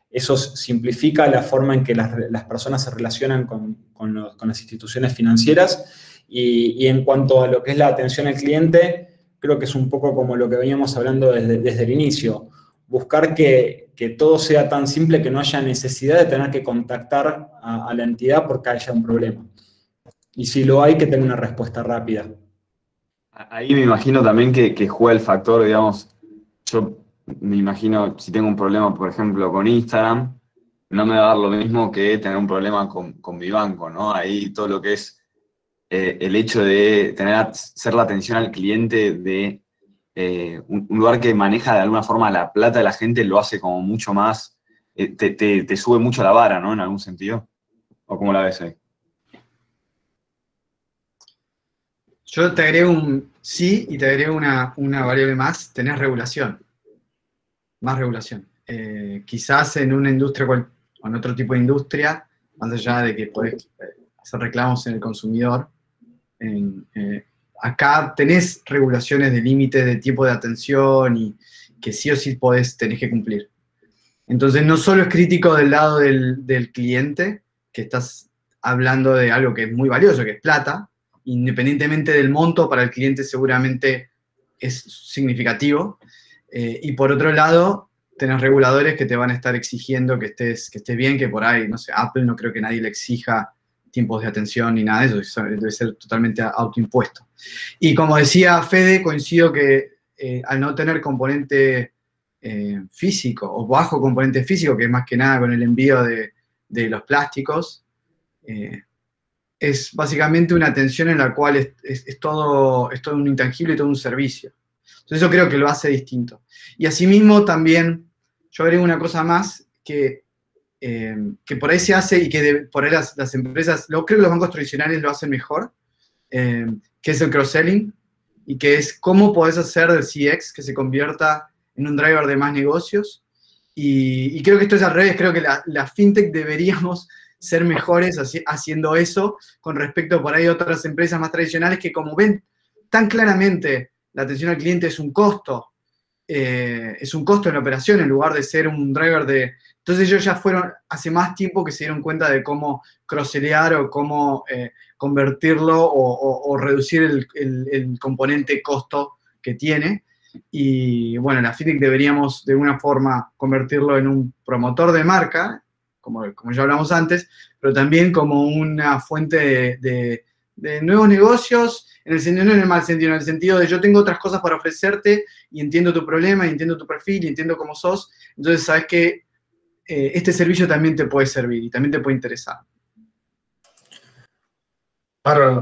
Eso simplifica la forma en que las, personas se relacionan con, con las instituciones financieras y, en cuanto a lo que es la atención al cliente, creo que es un poco como lo que veníamos hablando desde, el inicio. Buscar que, todo sea tan simple que no haya necesidad de tener que contactar a, la entidad porque haya un problema. Y si lo hay, que tenga una respuesta rápida.
Ahí me imagino también que, juega el factor, digamos, yo me imagino si tengo un problema, por ejemplo, con Instagram, no me va a dar lo mismo que tener un problema con, con mi banco, ¿no? Ahí todo lo que es eh, el hecho de tener, ser la atención al cliente de eh, un, lugar que maneja de alguna forma la plata de la gente lo hace como mucho más, eh, te, sube mucho la vara, ¿no? En algún sentido. ¿O cómo la ves ahí?
Yo te agrego un sí y te agrego una, variable más, tenés regulación. Más regulación. quizás en una industria o en otro tipo de industria, más allá de que podés hacer reclamos en el consumidor, eh, acá tenés regulaciones de límites de tiempo de atención y que sí o sí podés, tenés que cumplir. Entonces, no solo es crítico del lado del, cliente, que estás hablando de algo que es muy valioso, que es plata, independientemente del monto, para el cliente seguramente es significativo. Eh, y por otro lado, tenés reguladores que te van a estar exigiendo que estés, que estés bien, que por ahí, no sé, Apple no creo que nadie le exija tiempos de atención ni nada de eso, debe ser totalmente autoimpuesto. Y como decía Fede, coincido que eh, al no tener componente eh, físico o bajo componente físico, que es más que nada con el envío de, de los plásticos, es básicamente una atención en la cual es, todo, es todo un intangible y todo un servicio. Entonces eso creo que lo hace distinto. Y asimismo también, yo agrego una cosa más que, eh, que por ahí se hace y que por ahí las, empresas, lo, creo que los bancos tradicionales lo hacen mejor, eh, que es el cross-selling y que es cómo podés hacer del CX que se convierta en un driver de más negocios. Y, creo que esto es al revés, creo que la, la fintech deberíamos ser mejores haciendo eso con respecto por ahí a otras empresas más tradicionales que como ven tan claramente la atención al cliente es un costo, eh, es un costo en la operación en lugar de ser un driver de... Entonces ellos ya fueron hace más tiempo que se dieron cuenta de cómo crosselear o cómo eh, convertirlo o, reducir el, componente costo que tiene. Y bueno, la FITIC deberíamos de alguna forma convertirlo en un promotor de marca como, ya hablamos antes, pero también como una fuente de, nuevos negocios, en el sentido, no en el mal sentido, en el sentido de yo tengo otras cosas para ofrecerte y entiendo tu problema, entiendo tu perfil, y entiendo cómo sos, entonces sabes que eh, este servicio también te puede servir y también te puede interesar.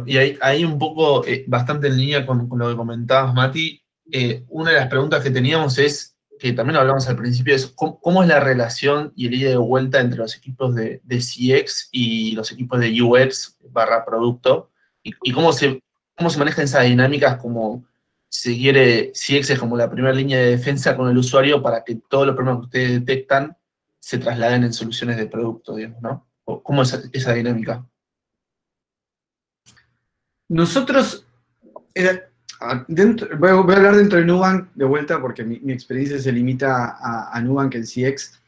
y ahí, un poco, eh, bastante en línea con, lo que comentabas, Mati, eh, una de las preguntas que teníamos es, que también hablamos al principio, es cómo, es la relación y el ida de vuelta entre los equipos de, CX y los equipos de UX barra producto, y, cómo, se, cómo se manejan esas dinámicas como, si quiere, CX es como la primera línea de defensa con el usuario para que todos los problemas que ustedes detectan se trasladen en soluciones de producto, digamos, ¿no? ¿Cómo es esa dinámica?
Nosotros, eh, Ah, voy, a, hablar dentro de Nubank de vuelta porque mi, experiencia se limita a, Nubank en CX.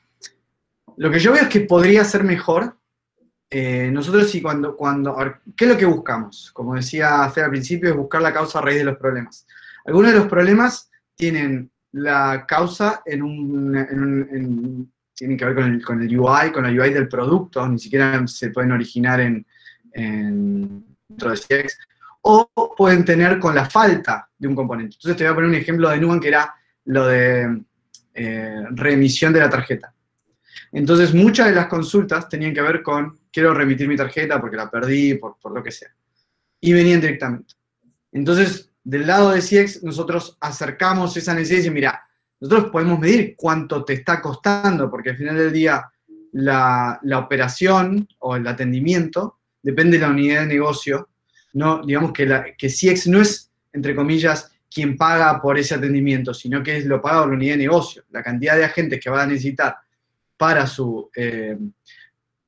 Lo que yo veo es que podría ser mejor. Eh, nosotros sí, cuando, cuando, ¿qué es lo que buscamos? Como decía Fer al principio, es buscar la causa a raíz de los problemas. Algunos de los problemas tienen la causa en un, tienen que ver con el, con el, UI, con la UI del producto, ni siquiera se pueden originar en, en dentro de CX o pueden tener con la falta de un componente. Entonces te voy a poner un ejemplo de Nubank que era lo de eh, remisión de la tarjeta. Entonces muchas de las consultas tenían que ver con quiero remitir mi tarjeta porque la perdí, por, lo que sea. Y venían directamente. Entonces, del lado de CX, nosotros acercamos esa necesidad y decimos, mira, nosotros podemos medir cuánto te está costando, porque al final del día la, operación o el atendimiento depende de la unidad de negocio no, digamos que, la, que CX no es, entre comillas, quien paga por ese atendimiento, sino que es lo paga por la unidad de negocio. La cantidad de agentes que va a necesitar para, su, eh,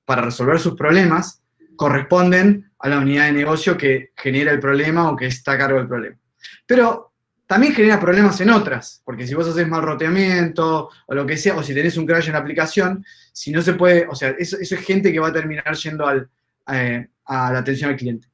para resolver sus problemas corresponden a la unidad de negocio que genera el problema o que está a cargo del problema. Pero también genera problemas en otras, porque si vos haces mal roteamiento o lo que sea, o si tenés un crash en la aplicación, si no se puede, o sea, eso, es gente que va a terminar yendo al, eh, a la atención al cliente.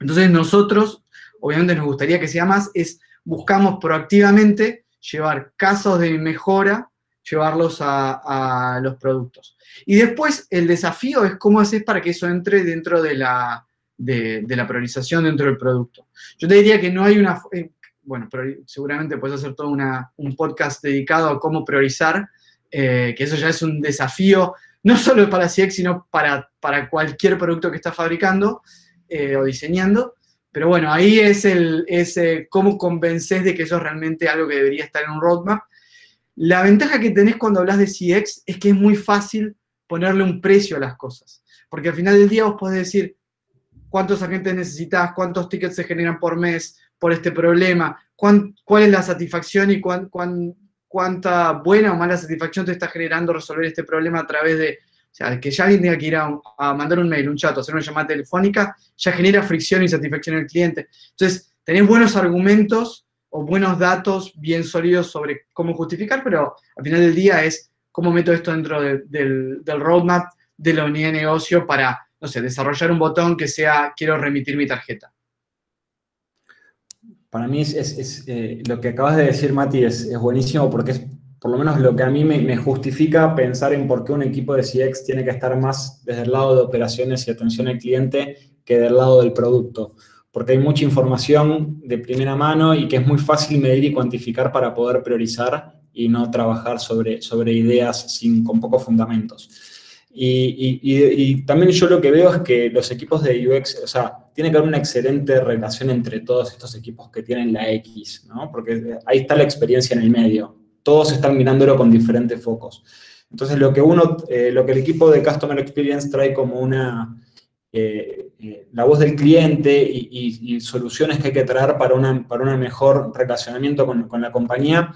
Entonces nosotros, obviamente nos gustaría que sea más, es buscamos proactivamente llevar casos de mejora, llevarlos a, los productos. Y después el desafío es cómo haces para que eso entre dentro de la, de, la priorización dentro del producto. Yo te diría que no hay una, eh, bueno, seguramente puedes hacer todo un podcast dedicado a cómo priorizar, eh, que eso ya es un desafío, no solo para CX, sino para, para cualquier producto que estás fabricando. Eh, o diseñando. Pero bueno, ahí es, el, es cómo convences de que eso es realmente algo que debería estar en un roadmap. La ventaja que tenés cuando hablas de CX es que es muy fácil ponerle un precio a las cosas. Porque al final del día vos podés decir cuántos agentes necesitas, cuántos tickets se generan por mes por este problema, cuál es la satisfacción y cuánta buena o mala satisfacción te está generando resolver este problema a través de o sea, que ya alguien tenga que ir a, mandar un mail, un chat o hacer una llamada telefónica, ya genera fricción y satisfacción el cliente. Entonces, tenés buenos argumentos o buenos datos bien sólidos sobre cómo justificar, pero al final del día es cómo meto esto dentro de- del, del roadmap de la unidad de negocio para, no sé, desarrollar un botón que sea, quiero remitir mi tarjeta.
Para mí es, es- es, eh, lo que acabas de decir, Mati, es, es buenísimo porque es por lo menos lo que a mí me, me justifica pensar en por qué un equipo de CX tiene que estar más desde el lado de operaciones y atención al cliente que del lado del producto. Porque hay mucha información de primera mano y que es muy fácil medir y cuantificar para poder priorizar y no trabajar sobre, sobre ideas sin, con pocos fundamentos. Y, también yo lo que veo es que los equipos de UX, o sea, tiene que haber una excelente relación entre todos estos equipos que tienen la X, ¿no? Porque ahí está la experiencia en el medio. Todos están mirándolo con diferentes focos. Entonces, lo que uno, eh, lo que el equipo de Customer Experience trae como una, eh, eh, la voz del cliente y, soluciones que hay que traer para, una, para un mejor relacionamiento con, con la compañía,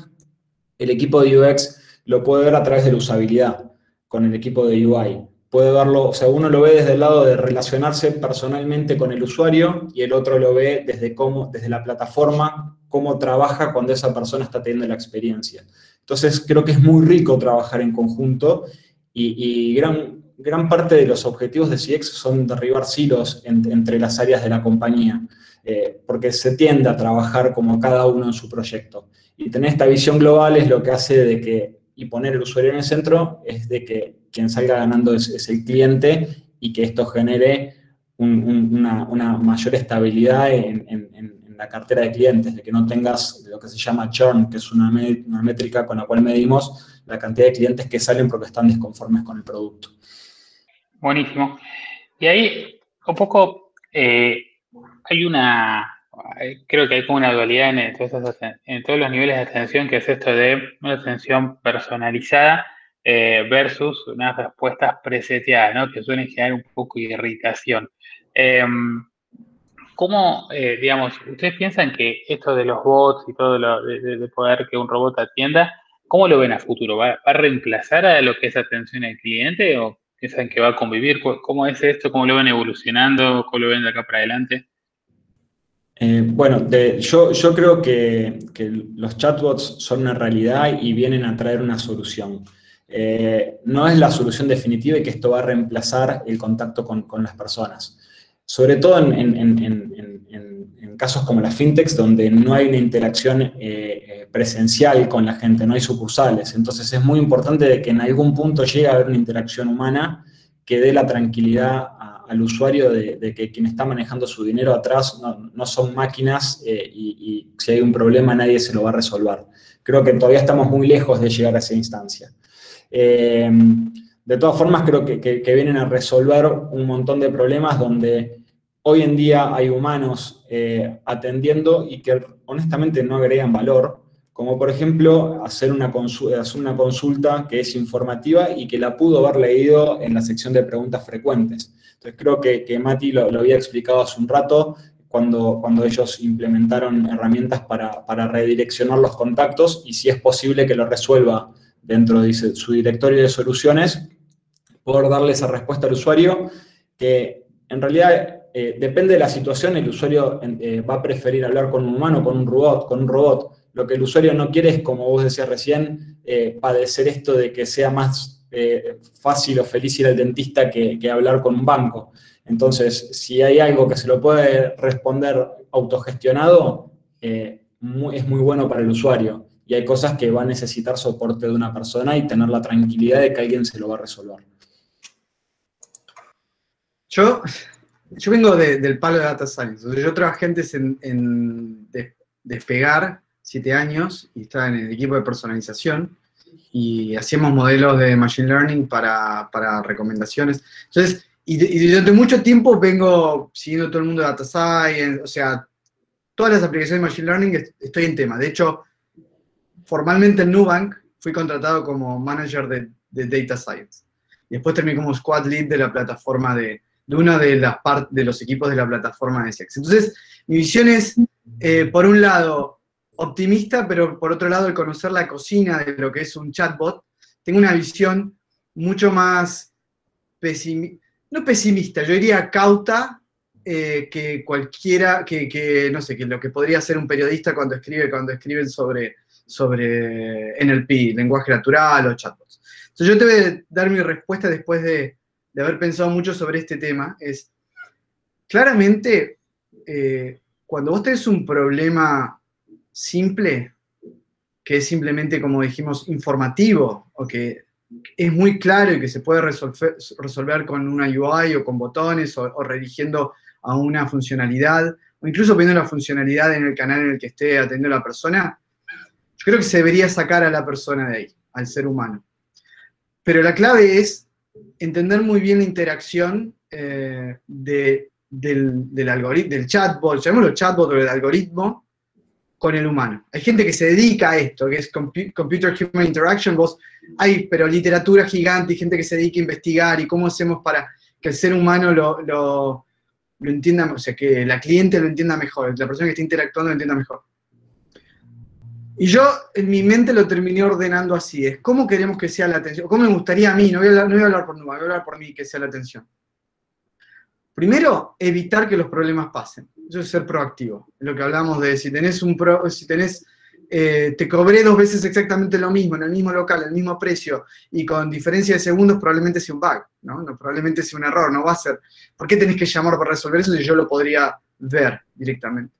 el equipo de UX lo puede ver a través de la usabilidad con el equipo de UI. Puede verlo, o sea, uno lo ve desde el lado de relacionarse personalmente con el usuario y el otro lo ve desde cómo, desde la plataforma, cómo trabaja cuando esa persona está teniendo la experiencia. Entonces, creo que es muy rico trabajar en conjunto y, gran, gran parte de los objetivos de CX son derribar silos en- entre las áreas de la compañía, eh, porque se tiende a trabajar como cada uno en su proyecto. Y tener esta visión global es lo que hace de que, y poner el usuario en el centro, es de que quien salga ganando es, el cliente y que esto genere un- un- una, mayor estabilidad en, la cartera de clientes, de que no tengas lo que se llama churn, que es una, métrica con la cual medimos la cantidad de clientes que salen porque están desconformes con el producto.
Buenísimo. Y ahí, un poco, eh, hay una, creo que hay como una dualidad en, en todos los niveles de atención, que es esto de una atención personalizada eh, versus unas respuestas preseteadas, ¿no? Que suelen generar un poco de irritación. Em, ¿Cómo, eh, digamos, ustedes piensan que esto de los bots y todo lo de, de- de poder que un robot atienda, ¿cómo lo ven a futuro? ¿Va, va a reemplazar a lo que es atención al cliente o piensan que va a convivir? ¿Cómo- ¿Cómo es esto? ¿Cómo lo ven evolucionando? ¿Cómo lo ven de acá para adelante?
Eh, bueno, yo, creo que, los chatbots son una realidad y vienen a traer una solución. Eh, no es la solución definitiva y que esto va a reemplazar el contacto con, las personas. Sobre todo en, casos como las fintechs, donde no hay una interacción eh, presencial con la gente, no hay sucursales. Entonces es muy importante que en algún punto llegue a haber una interacción humana que dé la tranquilidad al usuario de, que quien está manejando su dinero atrás no, no son máquinas eh, y, si hay un problema nadie se lo va a resolver. Creo que todavía estamos muy lejos de llegar a esa instancia. Eh, de todas formas, creo que vienen a resolver un montón de problemas donde hoy en día hay humanos eh, atendiendo y que honestamente no agregan valor, como por ejemplo hacer una, consulta que es informativa y que la pudo haber leído en la sección de preguntas frecuentes. Entonces creo que, Mati lo, lo había explicado hace un rato cuando, cuando ellos implementaron herramientas para, para redireccionar los contactos y si es posible que lo resuelva dentro de su directorio de soluciones, poder darle esa respuesta al usuario que en realidad eh, depende de la situación, el usuario eh, va a preferir hablar con un humano, con un robot, con un robot. Lo que el usuario no quiere es, como vos decías recién, eh, padecer esto de que sea más eh, fácil o feliz ir al dentista que, que, hablar con un banco. Entonces, si hay algo que se lo puede responder autogestionado, eh, es muy bueno para el usuario. Y hay cosas que va a necesitar soporte de una persona y tener la tranquilidad de que alguien se lo va a resolver.
Yo, yo vengo de, del palo de Data Science. Yo trabajé antes en, en Despegar, siete años, y estaba en el equipo de personalización, y hacíamos modelos de Machine Learning para, para recomendaciones. Entonces, y, y, durante mucho tiempo vengo siguiendo todo el mundo de Data Science, o sea, todas las aplicaciones de Machine Learning estoy en tema. De hecho, formalmente en Nubank fui contratado como manager de, de Data Science. Y después terminé como squad lead de la plataforma de, de una de las partes de los equipos de la plataforma de SEX. Entonces, mi visión es, eh, por un lado, optimista, pero por otro lado, el conocer la cocina de lo que es un chatbot, tengo una visión mucho más pesimista, no pesimista, yo diría cauta, eh, que cualquiera, que, que, no sé, que lo que podría ser un periodista cuando escribe, cuando escriben sobre, sobre NLP, lenguaje natural o chatbots. Entonces yo te voy a dar mi respuesta después de, de haber pensado mucho sobre este tema. Es, claramente, eh, cuando vos tenés un problema simple, que es simplemente, como dijimos, informativo, o que es muy claro y que se puede resolver, resolver con una UI o con botones o, o redirigiendo a una funcionalidad, o incluso poniendo la funcionalidad en el canal en el que esté atendiendo la persona, yo creo que se debería sacar a la persona de ahí, al ser humano. Pero la clave es entender muy bien la interacción eh, de, del, del, algoritmo, del chatbot, llamémoslo chatbot o el algoritmo, con el humano. Hay gente que se dedica a esto, que es Computer Human Interaction, vos, hay, pero literatura gigante y gente que se dedica a investigar y cómo hacemos para que el ser humano lo, lo, lo entienda, o sea, que la cliente lo entienda mejor, la persona que está interactuando lo entienda mejor. Y yo en mi mente lo terminé ordenando así, es cómo queremos que sea la atención, cómo me gustaría a mí, no voy a hablar, no voy a hablar por Numa, voy a hablar por mí que sea la atención. Primero, evitar que los problemas pasen. Eso es ser proactivo. Lo que hablamos de si tenés un pro, si tenés, eh, te cobré dos veces exactamente lo mismo, en el mismo local, el mismo precio, y con diferencia de segundos, probablemente sea un bug, ¿no? ¿no? Probablemente sea un error, no va a ser. ¿Por qué tenés que llamar para resolver eso si yo lo podría ver directamente?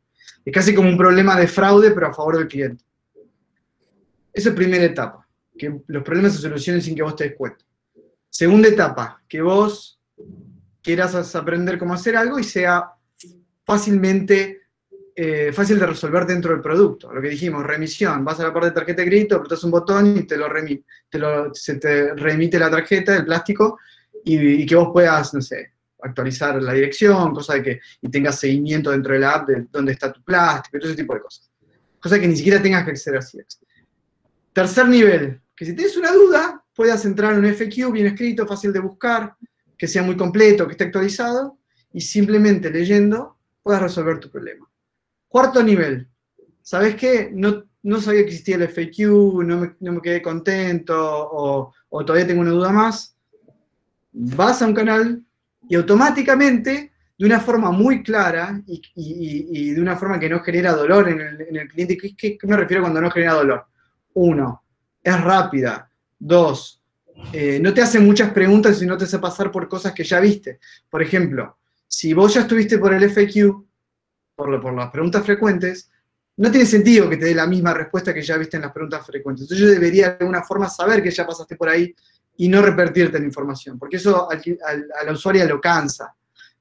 Es casi como un problema de fraude, pero a favor del cliente. Esa es primera etapa, que los problemas se solucionen sin que vos te des cuenta. Segunda etapa, que vos quieras aprender cómo hacer algo y sea fácilmente eh, fácil de resolver dentro del producto. Lo que dijimos, remisión, vas a la parte de tarjeta de crédito, apretas un botón y te lo, remite, se te remite la tarjeta, el plástico, y, que vos puedas, no sé, actualizar la dirección, cosa de que y tengas seguimiento dentro de la app de dónde está tu plástico, todo ese tipo de cosas. Cosa que ni siquiera tengas que acceder a CX. Tercer nivel, que si tienes una duda, puedas entrar en un FQ bien escrito, fácil de buscar, que sea muy completo, que esté actualizado, y simplemente leyendo puedas resolver tu problema. Cuarto nivel, ¿sabes qué? No, no sabía que existía el FAQ, no me, quedé contento o, todavía tengo una duda más. Vas a un canal y automáticamente, de una forma muy clara y, de una forma que no genera dolor en el, en el cliente, ¿qué, ¿qué, me refiero cuando no genera dolor? Uno, es rápida. Dos, eh, no te hace muchas preguntas y no te hace pasar por cosas que ya viste. Por ejemplo, si vos ya estuviste por el FAQ, por, las preguntas frecuentes, no tiene sentido que te dé la misma respuesta que ya viste en las preguntas frecuentes. Entonces yo debería de alguna forma saber que ya pasaste por ahí y no repetirte la información, porque eso al, a la usuaria lo cansa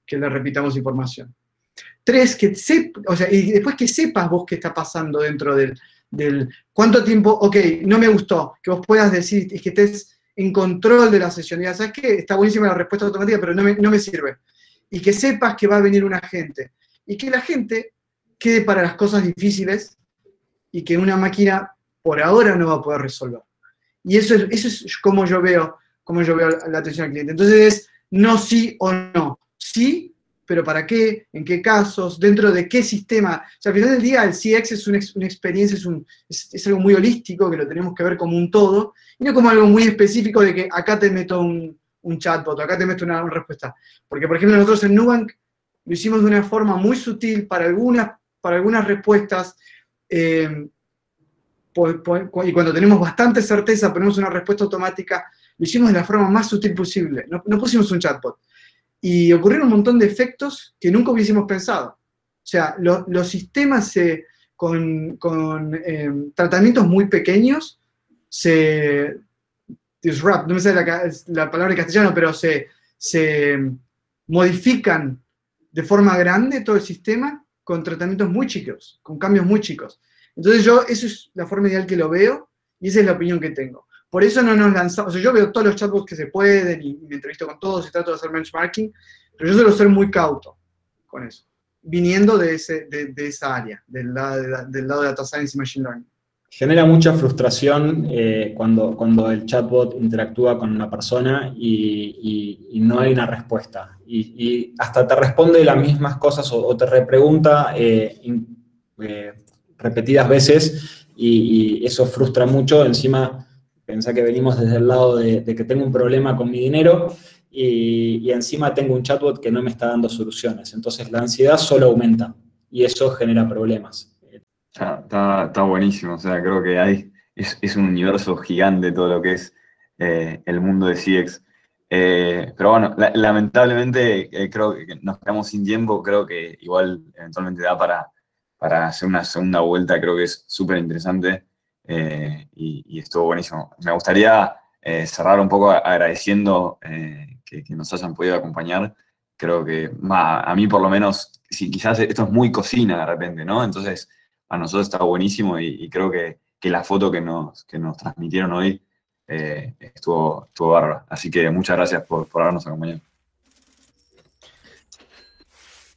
que le repitamos información. Tres, que sepa, o sea, y después que sepas vos qué está pasando dentro del, del cuánto tiempo, ok, no me gustó, que vos puedas decir, es que estés en control de la sesión. Ya sabes que está buenísima la respuesta automática, pero no me, no me sirve. Y que sepas que va a venir una gente. Y que la gente quede para las cosas difíciles y que una máquina por ahora no va a poder resolver. Y eso es, eso es como yo veo, como yo veo la atención al cliente. Entonces es no sí o no. Sí, pero ¿para qué? ¿En qué casos? ¿Dentro de qué sistema? O sea, al final del día el CX es una, una experiencia, es, un, es, es, algo muy holístico que lo tenemos que ver como un todo, no como algo muy específico de que acá te meto un, un chatbot, acá te meto una, una, respuesta. Porque, por ejemplo, nosotros en Nubank lo hicimos de una forma muy sutil para algunas, para algunas respuestas, eh, por, por, y cuando tenemos bastante certeza ponemos una respuesta automática, lo hicimos de la forma más sutil posible. No, no pusimos un chatbot y ocurrieron un montón de efectos que nunca hubiésemos pensado. O sea, lo, los sistemas se, con, con eh, tratamientos muy pequeños se disrupt, no me sé la, la palabra en castellano, pero se, se modifican de forma grande todo el sistema con tratamientos muy chicos, con cambios muy chicos. Entonces yo, eso es la forma ideal que lo veo y esa es la opinión que tengo. Por eso no nos lanzamos, o sea, yo veo todos los chatbots que se pueden y, y me entrevisto con todos y trato de hacer benchmarking, pero yo suelo ser muy cauto con eso, viniendo de, ese, de, de esa área, del lado de, del lado de Data Science y Machine Learning.
Genera mucha frustración eh, cuando, cuando el chatbot interactúa con una persona y, no hay una respuesta. Y, hasta te responde las mismas cosas o, te repregunta eh, eh, repetidas veces y, eso frustra mucho. Encima Pensá que venimos desde el lado de, de que tengo un problema con mi dinero y, encima tengo un chatbot que no me está dando soluciones. Entonces la ansiedad solo aumenta y eso genera problemas.
Está, está, está buenísimo, o sea, creo que hay, es, es, un universo gigante todo lo que es eh, el mundo de CX. Eh, pero bueno, lamentablemente creo que nos quedamos sin tiempo, creo que igual eventualmente da para, para hacer una segunda vuelta, creo que es súper interesante y, estuvo buenísimo. Me gustaría cerrar un poco agradeciendo que, que, nos hayan podido acompañar. Creo que a mí por lo menos, si quizás esto es muy cocina de repente, ¿no? Entonces, a nosotros está buenísimo y, creo que, la foto que nos, que nos transmitieron hoy eh, estuvo, estuvo bárbara. Así que muchas gracias por, por habernos acompañado.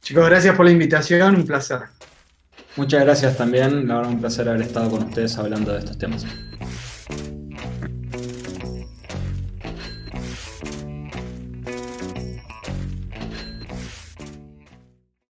Chicos, gracias por la invitación, un placer.
Muchas gracias también, la verdad un placer haber estado con ustedes hablando de estos temas.